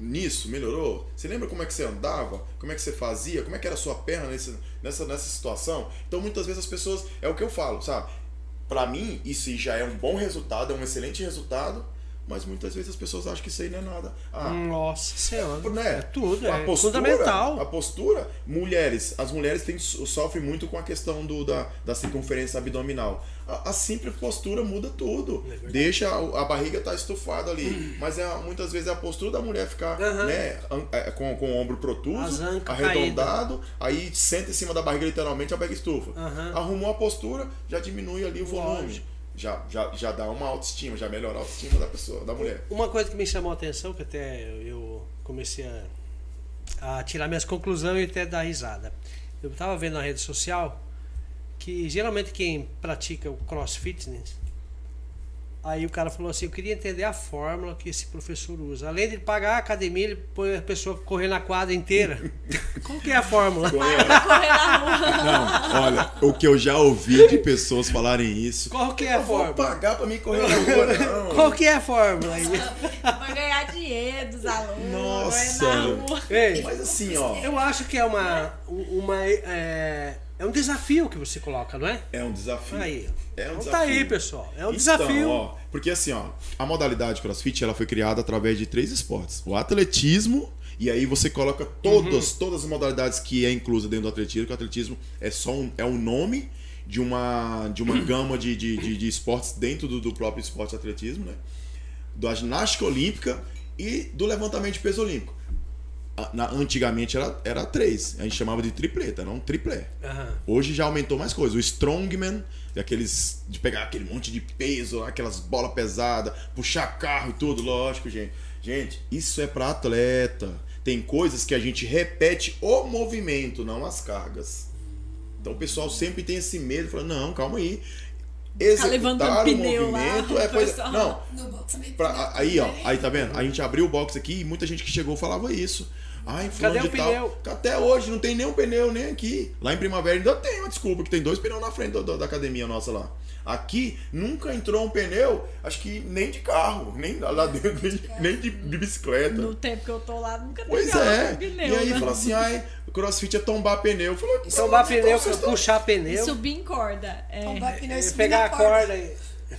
Nisso, melhorou? Você lembra como é que você andava? Como é que você fazia? Como é que era a sua perna nesse, nessa, nessa situação? Então muitas vezes as pessoas, é o que eu falo, sabe? Pra mim, isso já é um bom resultado, é um excelente resultado, mas muitas vezes as pessoas acham que isso aí não é nada. Ah, Nossa senhora. né? É tudo, a é postura, fundamental. A postura, mulheres, as mulheres têm, sofrem muito com a questão do, da, da circunferência abdominal. A, a simples postura muda tudo. É Deixa a, a barriga estar estufada ali. Mas é, muitas vezes é a postura da mulher ficar Aham. né, é, com, com o ombro protuso, arredondado, aí senta em cima da barriga, literalmente, a barriga estufa. Aham. Arrumou a postura, já diminui ali o volume. Lógico. Já, já, já dá uma autoestima, já melhora a autoestima da pessoa, da mulher. Uma coisa que me chamou a atenção, que até eu comecei a, a tirar minhas conclusões e até dar risada. Eu estava vendo na rede social que geralmente quem pratica o crossfit, aí o cara falou assim, eu queria entender a fórmula que esse professor usa. Além de pagar a academia, ele põe a pessoa correr na quadra inteira. Qual que é a fórmula? Correr na rua. Não, olha, o que eu já ouvi de pessoas falarem isso. Qual que é a Eu vou fórmula? pagar pra mim correr na rua, não. Qual que é a fórmula? aí? Vai ganhar dinheiro dos alunos. Nossa. Vai na rua. Ei, Mas assim, ó, eu acho que é uma, uma é, é um desafio que você coloca, não é? é um desafio. Aí. É um então desafio. tá aí, pessoal. É um Então, desafio. ó, porque assim, ó, a modalidade CrossFit ela foi criada através de três esportes: o atletismo, e aí você coloca todas, Uhum. todas as modalidades que é inclusa dentro do atletismo, que o atletismo é só um, é um nome de uma, de uma gama de, de, de, de esportes dentro do, do próprio esporte atletismo, né? Da ginástica olímpica e do levantamento de peso olímpico. Na- antigamente era, era três, a gente chamava de tripleta, não triplé. Aham. Hoje já aumentou mais coisa. O strongman, aqueles de pegar aquele monte de peso, aquelas bolas pesadas, puxar carro e tudo, lógico, gente. Gente, isso é para atleta. Tem coisas que a gente repete o movimento, não as cargas. Então o pessoal sempre tem esse medo, fala: "Não, calma aí. Executar levantando o pneu lá, movimento o é coisa. pessoal. Não, No box também. Pra- aí, ó, aí tá vendo? A gente abriu o box aqui e muita gente que chegou falava isso. Ai, Cadê de o tal. pneu? Até hoje não tem nenhum pneu nem aqui. Lá em Primavera ainda tem uma desculpa, que tem dois pneus na frente do- do- da academia nossa lá. Aqui nunca entrou um pneu, acho que nem de carro, nem lá dentro, nem, nem de, de bicicleta. No tempo que eu tô lá, nunca Pois é. pneu, e aí né? fala assim, ai, o crossfit é tombar pneu. Eu falei, Tombar "Então pneu, puxar E pneu, subir em corda. É. Tombar pneu e e subir pegar a corda. e-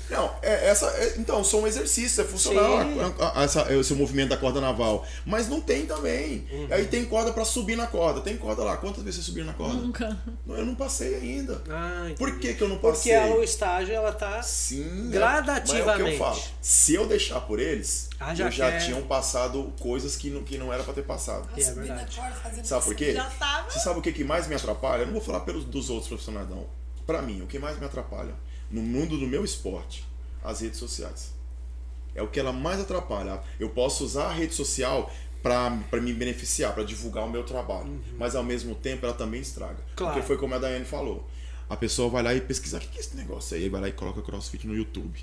Não, é, essa, é- então, são exercícios, é funcional Sim. a- a- essa, esse movimento da corda naval. Mas não tem também. Uhum. Aí tem corda pra subir na corda. Tem corda lá. Quantas vezes você subiu na corda? Nunca. Não, eu não passei ainda. Ah. Por que, que eu não Porque passei? ela, o estágio ela tá. Sim, Gradativamente. Mas é o que eu falo. Se eu deixar por eles, Ah, já eu já tinham passado coisas que não, que não era pra ter passado. É Subir na verdade. corda, Sabe por quê? Já tava. Você sabe o que, que mais me atrapalha? Eu não vou falar pelos dos outros profissionais, não. Pra mim, o que mais me atrapalha no mundo do meu esporte, as redes sociais. É o que ela mais atrapalha. Eu posso usar a rede social pra me beneficiar, pra divulgar o meu trabalho. Mas ao mesmo tempo ela também estraga. Uhum. Claro. Porque foi como a Daiane falou. a pessoa vai lá e pesquisar o que é esse negócio aí, vai lá e coloca CrossFit no YouTube.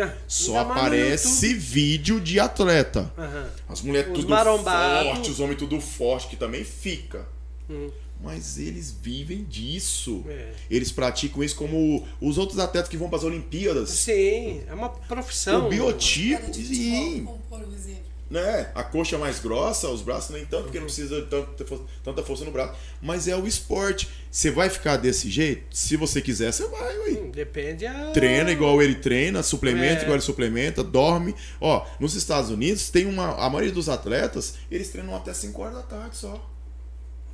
Ah, Só aparece vídeo de atleta. Aham. As mulheres tudo marombados. forte, os homens tudo forte, que também fica. Hum. Mas eles vivem disso. É. Eles praticam isso como os outros atletas que vão para as Olimpíadas. Sim, é uma profissão. o biotipo, sim. né? A coxa mais grossa, os braços nem tanto, porque não precisa de tanta força, tanta força no braço. Mas é o esporte. Você vai ficar desse jeito? Se você quiser, você vai, ué. Hum, Depende a... Treina igual ele treina, suplementa É. igual ele suplementa, dorme. Ó, nos Estados Unidos tem uma. A maioria dos atletas, eles treinam até 5 horas da tarde só.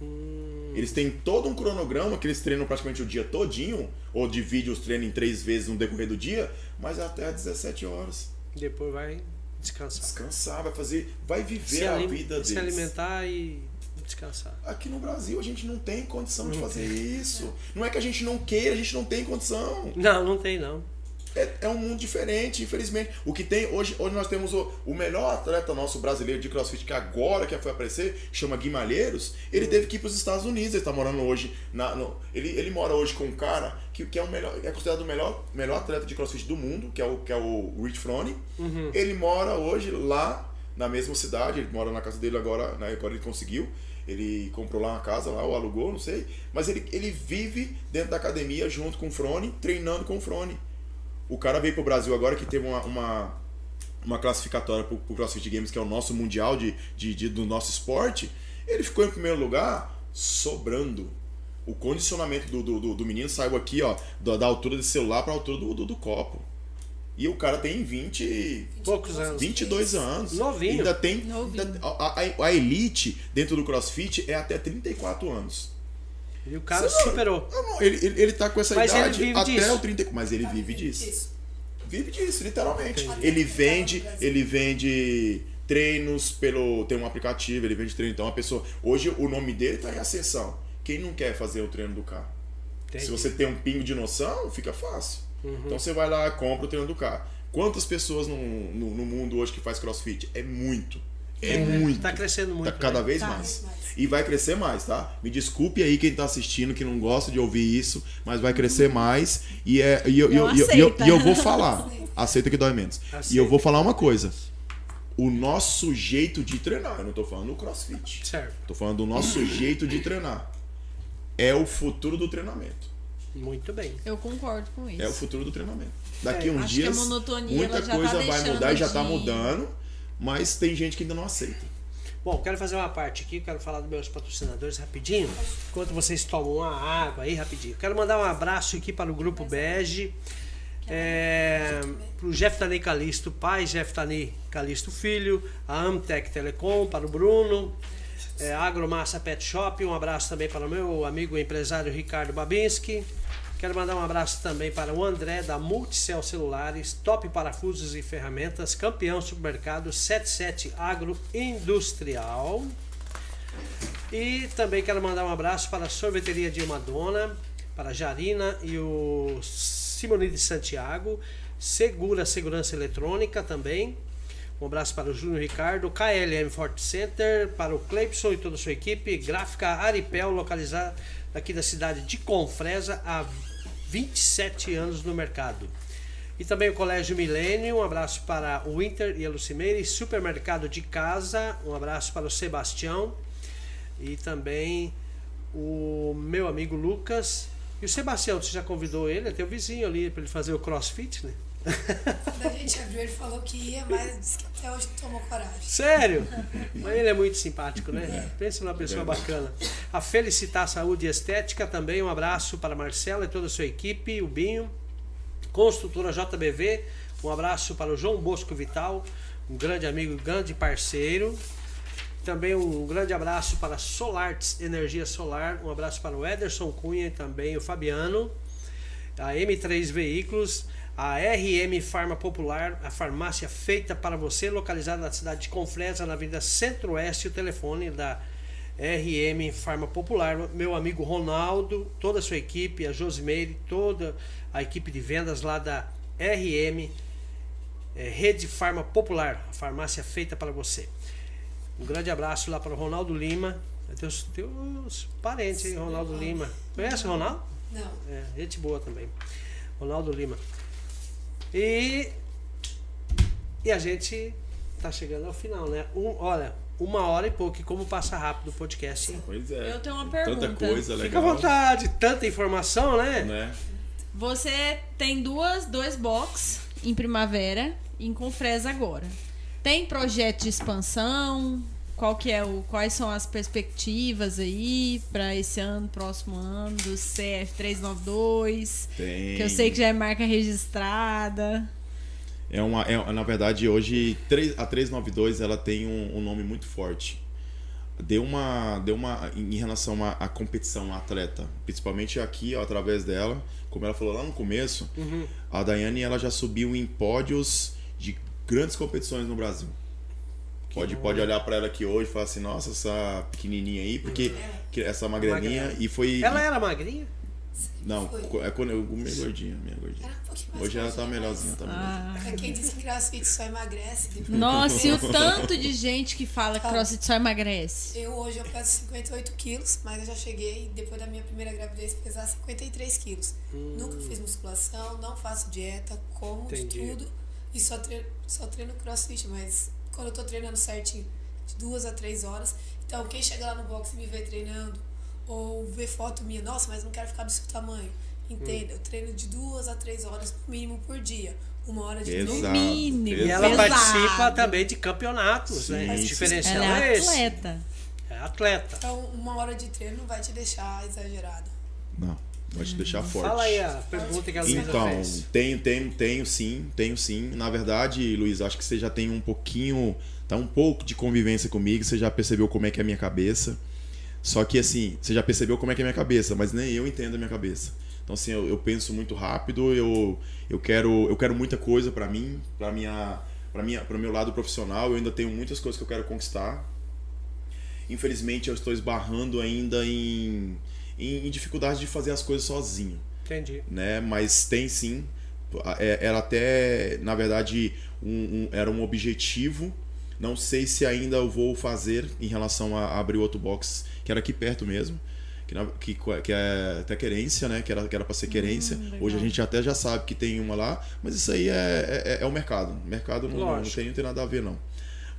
Hum. Eles têm todo um cronograma que eles treinam praticamente o dia todinho, ou dividem os treinos em três vezes no decorrer do dia, mas até às 17 horas. Depois vai descansar. Descansar, vai fazer, vai viver Se, a vida se deles. alimentar e descansar. Aqui no Brasil a gente não tem condição de Não fazer isso. Não é que a gente não queira, a gente não tem condição. Não, não tem não. É, é um mundo diferente, infelizmente. O que tem hoje, hoje nós temos o, o melhor atleta nosso brasileiro de CrossFit que agora que foi aparecer, chama Guimalheiros. Ele teve que ir para os Estados Unidos. Ele está morando hoje na, no- ele, ele mora hoje com um cara que, que é o melhor, é considerado o melhor, melhor atleta de CrossFit do mundo, que é o que é o Rich Froning. Ele mora hoje lá na mesma cidade. Ele mora na casa dele agora, né, agora ele conseguiu. Ele comprou lá uma casa lá, ou alugou, não sei. Mas ele, ele vive dentro da academia junto com o Frone, treinando com o Frone. O cara veio pro Brasil agora que teve uma, uma, uma classificatória pro, pro CrossFit Games, que é o nosso mundial de, de, de- do nosso esporte. Ele ficou em primeiro lugar sobrando. O condicionamento do, do, do- do menino saiu aqui, ó, da, da altura desse celular pra altura do, do, do copo. E o cara tem 20, Poucos anos. 22 anos. Novinho. Ainda tem. Novinho. ainda- a, a- a elite dentro do CrossFit é até 34 anos. E o cara Você não- superou. Ah, não, ele, ele, ele tá com essa Mas idade até disso. o 30. Mas ele vive disso. Isso. Vive disso, literalmente. Entendi. Ele vende, ele vende treinos pelo. Tem um aplicativo, ele vende treino. Então a pessoa. Hoje o nome dele tá em ascensão. Quem não quer fazer o treino do carro? Entendi. Se você tem um pingo de noção, fica fácil. Uhum. Então você vai lá, compra o treino do carro. Quantas pessoas no, no, no mundo hoje que faz crossfit? É muito. É muito. Tá crescendo muito. Tá cada né? vez Tá. mais. Mais. E vai crescer mais, tá? Me desculpe aí quem tá assistindo, que não gosta de ouvir isso, mas vai crescer mais. E, é, e, eu, e eu- e eu- e eu, e eu vou falar. Aceita que dói menos. E Aceita. eu vou falar uma coisa. O nosso jeito de treinar, eu não tô falando no crossfit. Certo. Tô falando do nosso jeito de treinar. É o futuro do treinamento. Muito bem. Eu concordo com isso. É o futuro do treinamento. Daqui É, uns acho que a dias, monotonia, muita tá coisa vai deixando mudar e já tá de- mudando, mas tem gente que ainda não aceita. Bom, quero fazer uma parte aqui, quero falar dos meus patrocinadores rapidinho. Enquanto vocês tomam uma água aí rapidinho. Quero mandar um abraço aqui para o Grupo Bege. É, para o Jeff Tani Calisto, pai Jeff Tani Calisto Filho, a Amtec Telecom, para o Bruno, é, Agromassa Pet Shop, um abraço também para o meu amigo empresário Ricardo Babinski. Quero mandar um abraço também para o André da Multicel Celulares, Top Parafusos e Ferramentas, campeão supermercado 77 Agro Industrial. E também quero mandar um abraço para a sorveteria de Madonna, para a Jarina e o Simone de Santiago, Segura Segurança Eletrônica também. Um abraço para o Júnior Ricardo, KLM Forte Center, para o Cleibson e toda a sua equipe, Gráfica Aripel, localizada aqui da cidade de Confresa, há 27 anos no mercado. E também o Colégio Milênio, um abraço para o Winter e a Lucimeire, Supermercado de Casa, um abraço para o Sebastião e também o meu amigo Lucas. E o Sebastião, você já convidou ele? É teu vizinho ali para ele fazer o crossfit, né? Quando a gente abriu, ele falou que ia, mas disse que até hoje não tomou coragem. Sério? Mas ele é muito simpático, né? Pensa numa pessoa bacana. A Felicitar Saúde e Estética também, um abraço para a Marcela e toda a sua equipe, o Binho. Construtora JBV, um abraço para o João Bosco Vital, um grande amigo, um grande parceiro. Também um grande abraço para a Solarts Energia Solar, um abraço para o Ederson Cunha e também o Fabiano. A M3 Veículos, a RM Farma Popular, a farmácia feita para você, localizada na cidade de Confresa, na Avenida Centro-Oeste, o telefone da RM Farma Popular, meu amigo Ronaldo, toda a sua equipe, a Josimeire, toda a equipe de vendas lá da RM é, Rede Farma Popular, a farmácia feita para você. Um grande abraço lá para o Ronaldo Lima, teus, teus parentes, hein, Ronaldo Lima. Conhece o Ronaldo? Não. É, gente boa também. Ronaldo Lima. E. E a gente tá chegando ao final, né? Um, olha, uma hora e pouco. E como passa rápido o podcast, hein? Pois é. Eu tenho uma Tanta pergunta. coisa legal. Fica à vontade, tanta informação, né? Né? Você tem duas, dois box em primavera e em Confresa agora. Tem projeto de expansão? Qual que é o, quais são as perspectivas aí para esse ano, próximo ano, do CF392? Tem. Que eu sei que já é marca registrada. É uma, é, na verdade, hoje três- a 392 ela tem um, um nome muito forte. Deu uma, deu uma em relação à, à competição à atleta, principalmente aqui ó, através dela, como ela falou lá no começo, a Daiane ela já subiu em pódios de grandes competições no Brasil. Pode, pode olhar para ela aqui hoje e falar assim, nossa, essa pequenininha aí, porque que essa magrelinha Magrela. e foi Ela era magrinha? não, Foi. é quando eu meio gordinha, meio gordinha. Era um Hoje ela tá melhorzinha, tá melhorzinha. mas- Pra quem diz que crossfit só emagrece, depois Nossa, e o tanto de gente que fala que crossfit só emagrece. Eu hoje eu peso 58 quilos, mas eu já cheguei, depois da minha primeira gravidez, pesar 53 quilos. Nunca fiz musculação, não faço dieta, como de Entendi. tudo e só treino, só treino crossfit, mas quando eu tô treinando certinho, de duas a três horas. Então quem chega lá no box e me vê treinando, ou vê foto minha, nossa, mas não quero ficar do seu tamanho. Entenda, eu treino de duas a três horas no mínimo por dia. Uma hora de treino. Exato. mínimo. E ela Pesado. participa também de campeonatos, Sim. né? O diferencial Ela é é esse. atleta. É atleta. Então uma hora de treino não vai te deixar exagerado. Não, vai te deixar forte. Fala aí a pergunta que a Luísa Então, fez. tenho, tenho, tenho sim, tenho sim. Na verdade, Luiz, acho que você já tem um pouquinho, tá um pouco de convivência comigo, você já percebeu como é que é a minha cabeça. Só que assim, você já percebeu como é que é a minha cabeça, mas nem eu entendo a minha cabeça. Então assim, eu, eu penso muito rápido, eu, eu quero eu quero muita coisa pra mim, para minha para minha para meu lado profissional, eu ainda tenho muitas coisas que eu quero conquistar. Infelizmente, eu estou esbarrando ainda em em, em dificuldade de fazer as coisas sozinho Entendi. né? Mas tem sim. É- Era até, na verdade, um, um- era um objetivo. Não sei se ainda eu vou fazer em relação a abrir outro box, que era aqui perto mesmo. Que, na- que, que é até querência, né? Que era, que era pra ser querência. legal. Hoje a gente até já sabe que tem uma lá, mas isso aí é, é, é o mercado. O mercado não, não, tem, não tem nada a ver, não.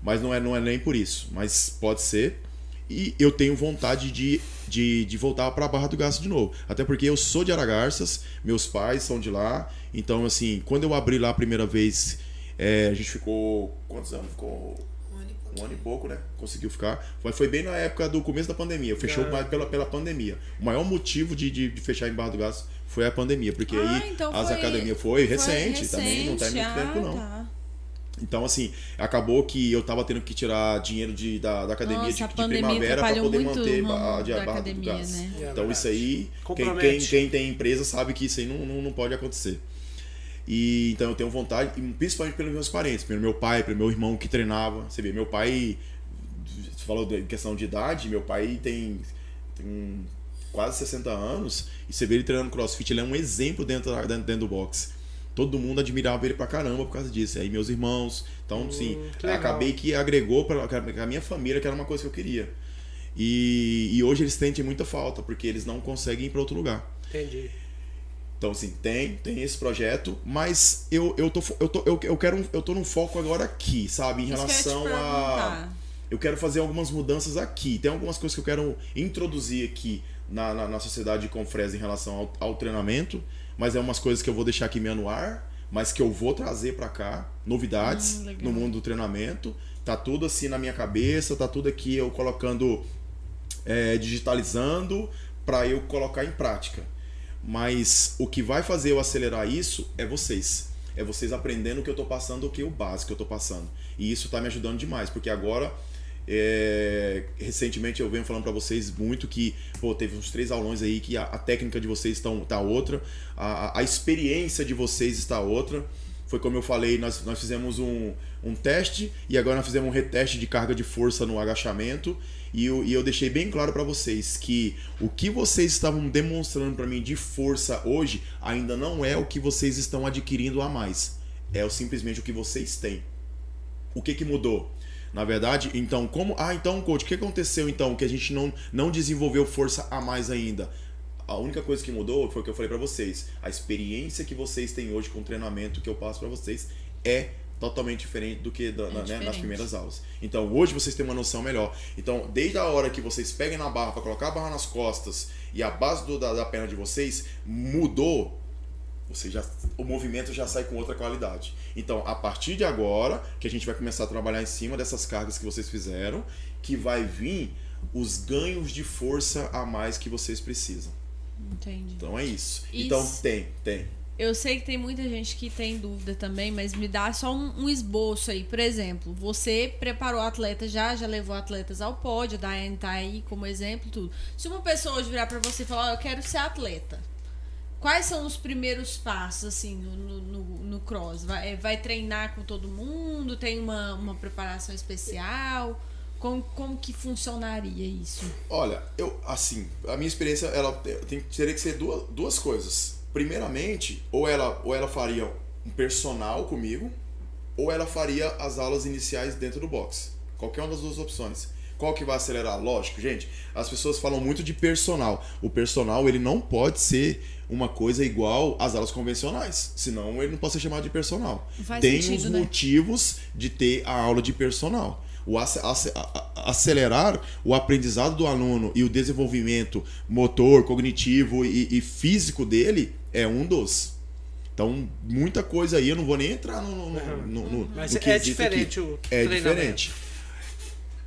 Mas não é, não é nem por isso. Mas pode ser. E eu tenho vontade de, de, de voltar para a Barra do Garça de novo. Até porque eu sou de Aragarças, meus pais são de lá. Então, assim, quando eu abri lá a primeira vez, é, a gente ficou. Quantos anos? Ficou Um ano e um ano e pouco, né? Conseguiu ficar. Foi, foi bem na época do começo da pandemia. Fechou Ah. mais pela, pela pandemia. O maior motivo de, de, de fechar em Barra do Garça foi a pandemia. Porque Ah, aí então as foi- academias foi recente, também, não tem recente. muito tempo, Ah, não. tá. Então, assim, acabou que eu tava tendo que tirar dinheiro de, da, da academia Nossa, de, de primavera para poder manter a, a, barra do academia, gás. né? É então, isso aí, quem, quem, quem tem empresa sabe que isso aí não, não, não pode acontecer. E então eu tenho vontade, e principalmente pelos meus parentes, pelo meu pai, pelo meu irmão que treinava. Você vê, meu pai, você falou de questão de idade, meu pai tem, tem quase 60 anos, e você vê ele treinando crossfit, ele é um exemplo dentro, da- dentro, dentro do boxe. Todo mundo admirava ele pra caramba por causa disso. Aí meus irmãos. Então, sim, Hum, que legal. acabei que agregou pra, com a minha família, que era uma coisa que eu queria. E, e hoje eles sentem muita falta, porque eles não conseguem ir para outro lugar. Entendi. Então, assim, tem, tem esse projeto, mas eu, eu, tô, eu, tô, eu, eu quero um- eu tô num foco agora aqui, sabe? Em que eu relação a. Eu quero fazer algumas mudanças aqui. Tem algumas coisas que eu quero introduzir aqui na, na, na sociedade de Confresa em relação ao, ao treinamento, mas é umas coisas que eu vou deixar aqui meio no ar, mas que eu vou trazer pra cá, novidades Hum, no mundo do treinamento. Tá tudo assim na minha cabeça, tá tudo aqui eu colocando, é, digitalizando para eu colocar em prática. Mas o que vai fazer eu acelerar isso é vocês. É vocês aprendendo o que eu tô passando, o que o básico que eu tô passando. E isso tá me ajudando demais, porque agora é, recentemente eu venho falando para vocês muito que pô, teve uns três aulões aí que a, a técnica de vocês estão tá outra, a, a- experiência de vocês está outra. Foi como eu falei, nós, nós fizemos um, um teste e agora nós fizemos um reteste de carga de força no agachamento. E eu, e eu deixei bem claro para vocês que o que vocês estavam demonstrando para mim de força hoje ainda não é o que vocês estão adquirindo a mais. É simplesmente o que vocês têm. O que, que mudou? Na verdade, então, como. Ah, então, coach, o que aconteceu então que a gente não, não desenvolveu força a mais ainda? a única coisa que mudou foi o que eu falei para vocês. A experiência que vocês têm hoje com o treinamento que eu passo para vocês é totalmente diferente do que da, É na- né, nas diferente. primeiras aulas. Então hoje vocês têm uma noção melhor. Então desde a hora que vocês peguem na barra para colocar a barra nas costas e a base do- da, da perna de vocês mudou, você já, o movimento já sai com outra qualidade. Então a partir de agora que a gente vai começar a trabalhar em cima dessas cargas que vocês fizeram, que vai vir os ganhos de força a mais que vocês precisam. Entendi. Então é isso. Isso. Então tem, tem. Eu sei que tem muita gente que tem dúvida também, mas me dá só um, um esboço aí. Por exemplo, você preparou atleta já, já levou atletas ao pódio, a Daiane tá aí como exemplo, tudo. Se uma pessoa hoje virar pra você e falar, "Ó, eu quero ser atleta, quais são os primeiros passos, assim, no, no, no- cross? Vai, vai treinar com todo mundo? Tem uma, uma preparação especial? Como, como que funcionaria isso? Olha, eu assim, a minha experiência ela tem, teria que ser duas, duas coisas. Primeiramente, ou ela ou ela faria um personal comigo, ou ela faria as aulas iniciais dentro do box. Qualquer uma das duas opções. Qual que vai acelerar? Lógico, gente. As pessoas falam muito de personal. O personal ele não pode ser uma coisa igual às aulas convencionais, senão ele não pode ser chamado de personal. Faz Tem sentido, os né? motivos de ter a aula de personal. O acelerar o aprendizado do aluno e o desenvolvimento motor, cognitivo e, e físico dele é um dos. Então, muita coisa aí, eu não vou nem entrar no, no, no, no- no- Mas no é diferente aqui. o É diferente.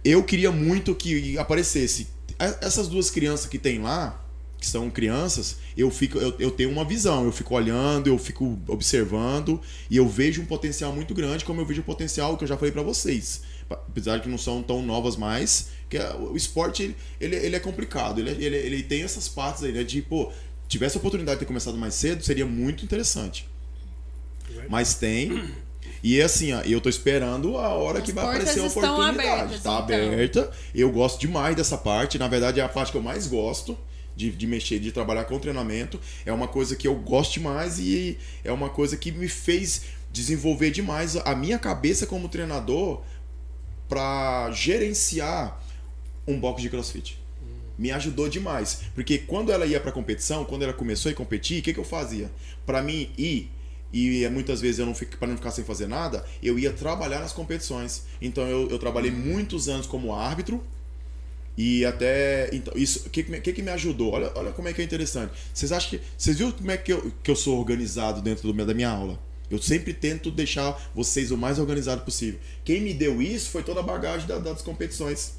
Eu queria muito que aparecesse. Essas duas crianças que tem lá, que são crianças, eu fico, eu, eu tenho uma visão, eu fico olhando, eu fico observando e eu vejo um potencial muito grande, como eu vejo o potencial que eu já falei pra vocês. Apesar de que não são tão novas mais, que é- o esporte ele, ele, ele é complicado, ele, ele, ele tem essas partes aí, né? De, pô, tivesse a oportunidade de ter começado mais cedo, seria muito interessante. Mas tem. E é assim, ó, eu tô esperando a hora As que vai aparecer a oportunidade. abertas, tá então. aberta. Eu gosto demais dessa parte. Na verdade, é a parte que eu mais gosto de, de mexer, de trabalhar com treinamento. É uma coisa que eu gosto demais e é uma coisa que me fez desenvolver demais a minha cabeça como treinador para gerenciar um box de crossfit. Me ajudou demais. Porque quando ela ia pra competição, quando ela começou a competir, o que, que eu fazia? Para mim ir e muitas vezes eu não para não ficar sem fazer nada, eu ia trabalhar nas competições. Então eu, eu trabalhei muitos anos como árbitro e até então isso que, que me- que me ajudou? Olha, olha como é que é interessante. Vocês acham que vocês viram como é que eu, que eu sou organizado dentro do da minha aula? Eu sempre tento deixar vocês o mais organizado possível. Quem me deu isso foi toda a bagagem da- das competições.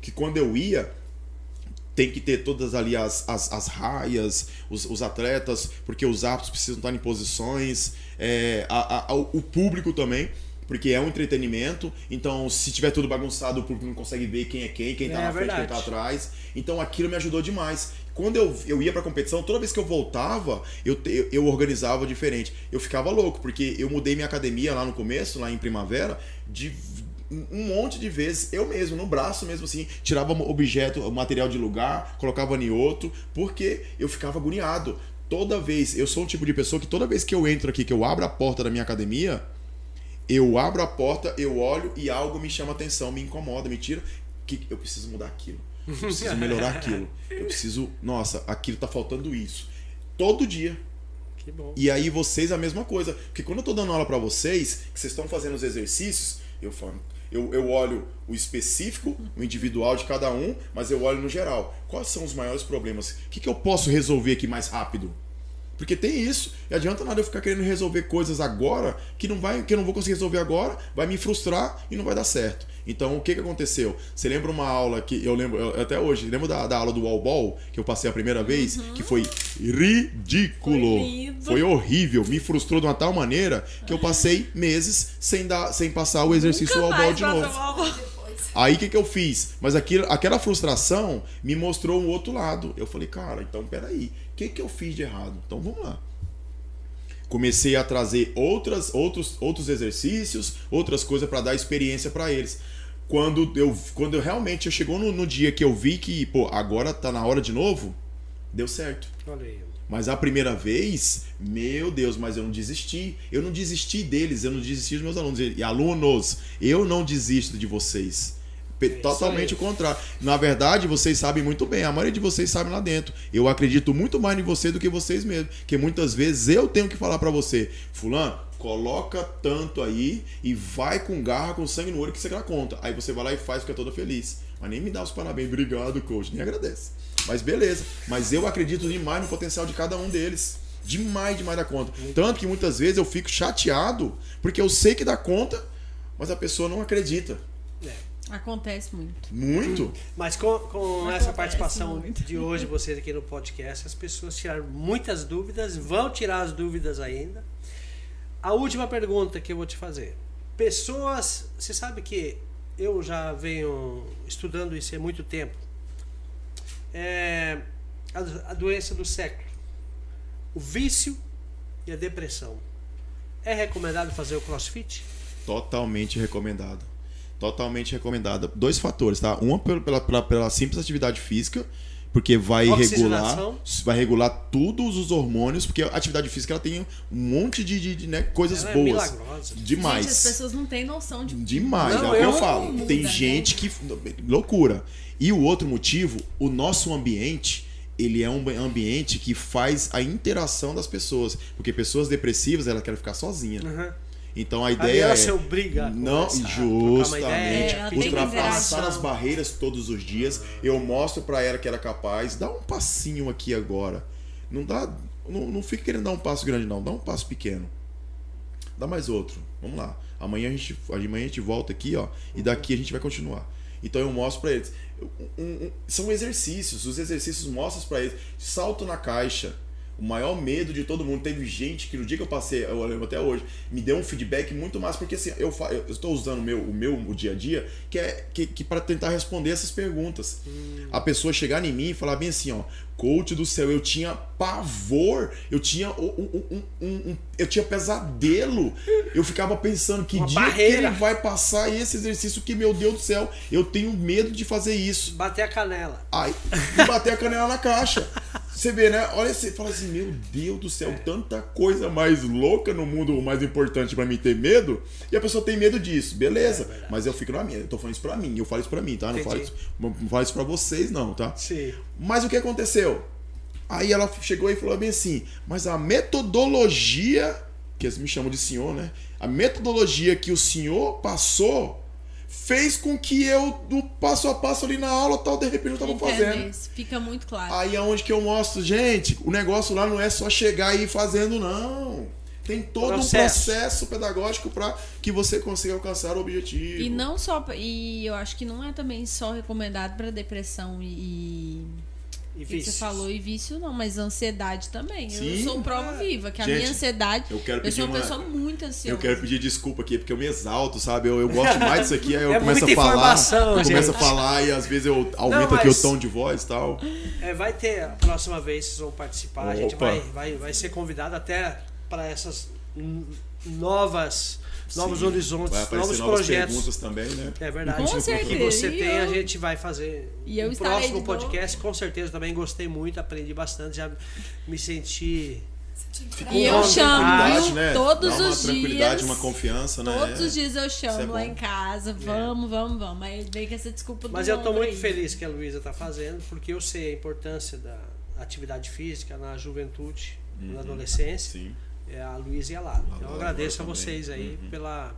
Que quando eu ia, tem que ter todas ali as, as, as raias, os, os atletas, porque os árbitros precisam estar em posições, é, a- a- o público também, porque é um entretenimento. Então, se tiver tudo bagunçado, o público não consegue ver quem é quem, quem tá É na frente, quem verdade. tá atrás. Então, aquilo me ajudou demais. Quando eu, eu ia pra competição, toda vez que eu voltava, eu, eu, eu organizava diferente. Eu ficava louco, porque eu mudei minha academia lá no começo, lá em primavera, de um monte de vezes, eu mesmo, no braço mesmo assim, tirava objeto, material de lugar, colocava em outro, porque eu ficava agoniado. Toda vez, eu sou um tipo de pessoa que toda vez que eu entro aqui, que eu abro a porta da minha academia, eu abro a porta, eu olho e algo me chama atenção, me incomoda, me tira. Que eu preciso mudar aquilo. Eu preciso melhorar aquilo. Eu preciso. Nossa, aquilo tá faltando isso. Todo dia. Que bom. E aí vocês a mesma coisa. Porque quando eu tô dando aula pra vocês, que vocês estão fazendo os exercícios, eu falo, eu, eu olho o específico, o individual de cada um, mas eu olho no geral. Quais são os maiores problemas? O que, que eu posso resolver aqui mais rápido? Porque tem isso. E adianta nada eu ficar querendo resolver coisas agora que não vai, que eu não vou conseguir resolver agora, vai me frustrar e não vai dar certo. Então, o que, que aconteceu? Você lembra uma aula que eu lembro eu- até hoje, lembra da, da aula do wall ball que eu passei a primeira vez, que foi ridículo. Foi. Foi horrível, me frustrou de uma tal maneira que eu passei meses sem dar, sem passar o exercício Nunca wall ball de novo. Aí o que, que eu fiz? Mas aquilo, aquela frustração me mostrou um outro lado. Eu falei, cara, então peraí, que, que eu fiz de errado? Então vamos lá. Comecei a trazer outras, outros, outros exercícios, outras coisas para dar experiência para eles. Quando eu, quando eu realmente chegou no, no dia que eu vi que, pô, agora tá na hora de novo, deu certo. Aí. Mas a primeira vez, meu Deus, mas eu não desisti. Eu não desisti deles, eu não desisti dos meus alunos. E alunos, eu não desisto de vocês. Pe- Totalmente o contrário. Na verdade, vocês sabem muito bem, a maioria de vocês sabe lá dentro. Eu acredito muito mais em você do que vocês mesmos. Porque muitas vezes eu tenho que falar pra você, fulano, coloca tanto aí e vai com garra, com sangue no olho que você dá conta. Aí você vai lá e faz, fica toda feliz. Mas nem me dá os parabéns, obrigado, coach, nem agradece. Mas beleza. Mas eu acredito demais no potencial de cada um deles. Demais, demais da conta. Tanto que muitas vezes eu fico chateado, porque eu sei que dá conta, mas a pessoa não acredita. Acontece muito. Muito. Mas com, com essa participação muito. de hoje, vocês aqui no podcast, as pessoas tiraram muitas dúvidas, vão tirar as dúvidas ainda. A última pergunta que eu vou te fazer. Pessoas, você sabe que eu já venho estudando isso há muito tempo. É a, a doença do século. O vício e a depressão. É recomendado fazer o crossfit? Totalmente recomendado. Totalmente recomendado. Dois fatores, tá? Uma pela, pela, pela- simples atividade física, porque vai regular, vai regular todos os hormônios, porque a atividade física ela tem um monte de, de- de, né, coisas Ela é boas. milagrosa. Demais. Gente, as pessoas não têm noção de. Demais, Não, é o que eu, eu- falo. Muda, Tem né? gente que. Loucura. E o outro motivo, o nosso ambiente, ele é um ambiente que faz a interação das pessoas. Porque pessoas depressivas, ela quer ficar sozinha. Uhum. Então a ideia ela é. se obriga Não, justamente. É, ela ultrapassar as barreiras todos os dias. Eu mostro pra ela que era capaz. Dá um passinho aqui agora. Não dá. Não, não fica querendo dar um passo grande, não. Dá um passo pequeno. Dá mais outro. Vamos lá. Amanhã a gente, amanhã a gente volta aqui, ó. E daqui a gente vai continuar. Então eu mostro pra eles. Um- um- são exercícios. Os exercícios mostram pra eles. Salto na caixa. O maior medo de todo mundo. Teve gente que no dia que eu passei, eu lembro até hoje, me deu um feedback muito mais, porque assim, eu, eu estou usando o meu, o meu o dia a dia, que é que, que para tentar responder essas perguntas. A pessoa chegar em mim e falar bem assim, ó, coach do céu, eu tinha pavor, eu tinha um, um- um- eu tinha pesadelo. Eu ficava pensando que Uma dia barreira. que ele vai passar esse exercício que, meu Deus do céu, eu tenho medo de fazer isso. Bater a canela. Ai, bater a canela na caixa. Você vê, né? Olha, você fala assim, meu Deus do céu, tanta coisa mais louca no mundo, o mais importante pra mim ter medo, e a pessoa tem medo disso, beleza. É mas eu fico na minha, eu tô falando isso pra mim, eu falo isso pra mim, tá? Não falo isso, não falo isso pra vocês, não, tá? Sim. Mas o que aconteceu? Aí ela chegou e falou bem assim, mas a metodologia, que eles me chamam de senhor, né? A metodologia que o senhor passou fez com que eu, do passo a passo ali na aula, tal, de repente eu tava fazendo. Fica muito claro. Aí é onde que eu mostro, gente, o negócio lá não é só chegar e ir fazendo, não. Tem todo Processo. um processo pedagógico para que você consiga alcançar o objetivo. E não só. E eu acho que não é também só recomendado para depressão e. E que você falou, e vício não, mas ansiedade também. Sim. Eu sou prova viva, que a Gente, minha ansiedade. eu quero eu pedir sou uma uma- pessoa muito ansiosa. Eu quero pedir desculpa aqui, porque eu me exalto, sabe? Eu, eu gosto mais disso aqui, aí eu É começo a falar. Eu começo a falar e às vezes eu aumento Não, aqui o tom de voz e tal. É, vai ter, a próxima vez vocês vão participar, a gente Opa. vai, vai, vai ser convidado até para essas novas, novos Sim, horizontes, Vai novos novas projetos. perguntas também, né? É verdade. Com O que certeza. você E tem, a eu- gente vai fazer. E eu no estarei próximo podcast, com certeza, também gostei muito, aprendi bastante, já me senti. E eu chamo, viu? né? Todos Dá uma os tranquilidade, dias. uma confiança, né? Todos os dias eu Isso é chamo lá em casa. Vamos, vamos, vamos. Mas vem com essa desculpa do Mas eu estou muito aí. feliz que a Luísa está fazendo, porque eu sei a importância da atividade física na juventude, na adolescência. Sim. É a Luísa e a Lara. Então eu agradeço a vocês aí Uhum. pela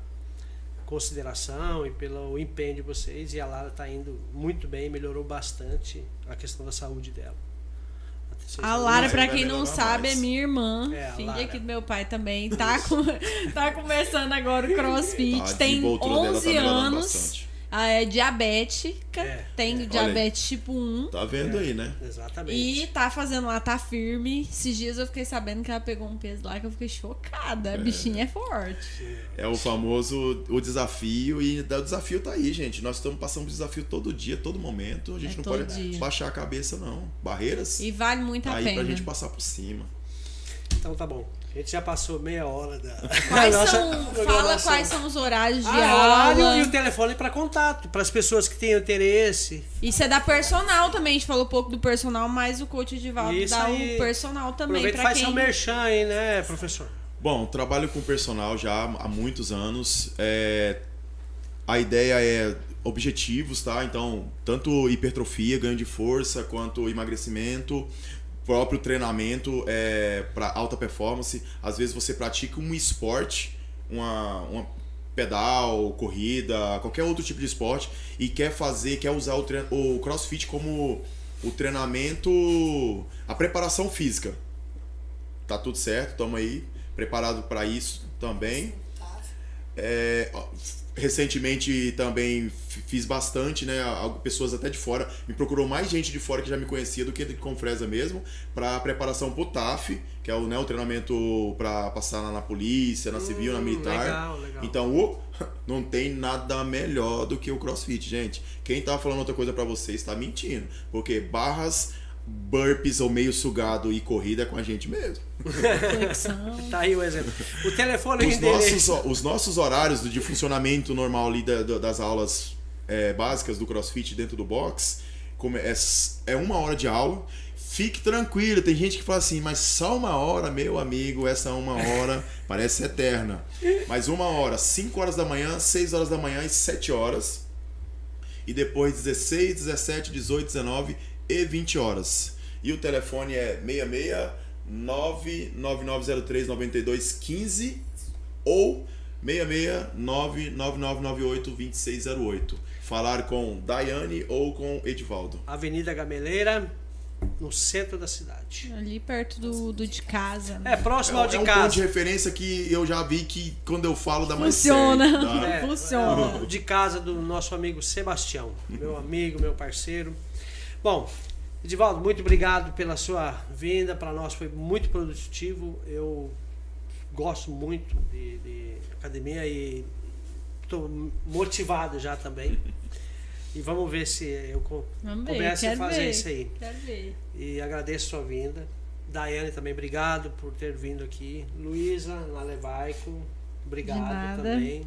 consideração e pelo empenho de vocês. E a Lara está indo muito bem, melhorou bastante a questão da saúde dela. A Lara, Vai pra quem não sabe, mais. é minha irmã, É, filha Lara. aqui do meu pai também. Tá, com, tá começando agora o crossfit, A tem desenvoltura dela tá 11 melhorando anos. Ah, é diabética, É, tem é. diabetes tipo 1. Tá vendo aí, né? Exatamente. E tá fazendo lá, tá firme. Esses dias eu fiquei sabendo que ela pegou um peso lá que eu fiquei chocada. A bichinha é forte. É o famoso o desafio e o desafio tá aí, gente. Nós estamos passando por desafio todo dia, todo momento. A gente É não pode dia. baixar a cabeça, não. Barreiras E vale muito tá a aí pena. pra gente passar por cima. Então tá bom. A gente já passou meia hora da. Quais da nossa são, fala quais são os horários de Ah, aula. horário e o telefone para contato, para as pessoas que têm interesse. Isso é da personal também. A gente falou um pouco do personal, mas o coach Edivaldo Isso dá aí. o personal também Aproveita e faz quem... seu merchan aí, né, professor? Bom, trabalho com personal já há muitos anos. É, a ideia é objetivos, tá? Então, tanto hipertrofia, ganho de força, quanto emagrecimento, próprio treinamento é, para alta performance. Às vezes você pratica um esporte, uma, uma pedal, corrida, qualquer outro tipo de esporte e quer fazer, quer usar o, treino, o CrossFit como o treinamento, a preparação física. Tá tudo certo, estamos aí preparado para isso também. É, recentemente também fiz bastante, né? Pessoas até de fora. Me procurou mais gente de fora que já me conhecia do que de Confresa mesmo, para preparação pro TAF, que é o, né, o treinamento para passar na, na, polícia, na civil, hum, na militar. Legal, legal. Então, o, não tem nada melhor do que o CrossFit, gente. Quem tá falando outra coisa para vocês está mentindo, porque barras burpees ou meio sugado e corrida é com a gente mesmo. tá aí o exemplo. O telefone os nossos, os nossos horários de funcionamento normal ali da, das aulas é, básicas do CrossFit dentro do box é, é uma hora de aula. Fique tranquilo, tem gente que fala assim, mas só uma hora, meu amigo, essa uma hora parece eterna. Mas uma hora, 5 horas da manhã, 6 horas da manhã e 7 horas. E depois 16, 17, 18, 19 e 20 horas. E o telefone é 66 99903 9215 ou 66 99998 2608. Falar com Daiane ou com Edivaldo. Avenida Gameleira, no centro da cidade. Ali perto do, do de casa. Né? É, próximo é, ao de é um casa. ponto de referência que eu já vi que quando eu falo da mais Funciona. Certo, tá? é, Funciona. É, de casa do nosso amigo Sebastião. Meu amigo, meu parceiro. Bom, Edivaldo, muito obrigado pela sua vinda. Para nós foi muito produtivo. Eu gosto muito de, de academia e estou motivado já também. E vamos ver se eu vamos começo a fazer ver, isso aí. Quero ver. E agradeço a sua vinda. Daiane também, obrigado por ter vindo aqui. Luísa, na Levaico, obrigado também.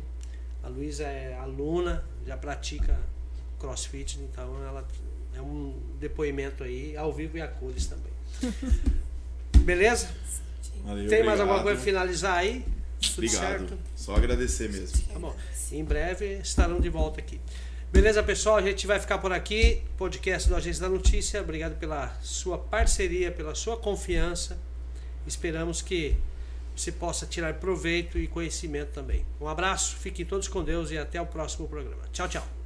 A Luísa é aluna, já pratica crossfit, então ela é um depoimento aí, ao vivo e a cores também. Beleza? Valeu, Tem mais obrigado. alguma coisa para finalizar aí? Tudo obrigado. Certo? Só agradecer mesmo. Tá bom. Em breve estarão de volta aqui. Beleza, pessoal? A gente vai ficar por aqui. Podcast do Agência da Notícia. Obrigado pela sua parceria, pela sua confiança. Esperamos que você possa tirar proveito e conhecimento também. Um abraço, fiquem todos com Deus e até o próximo programa. Tchau, tchau.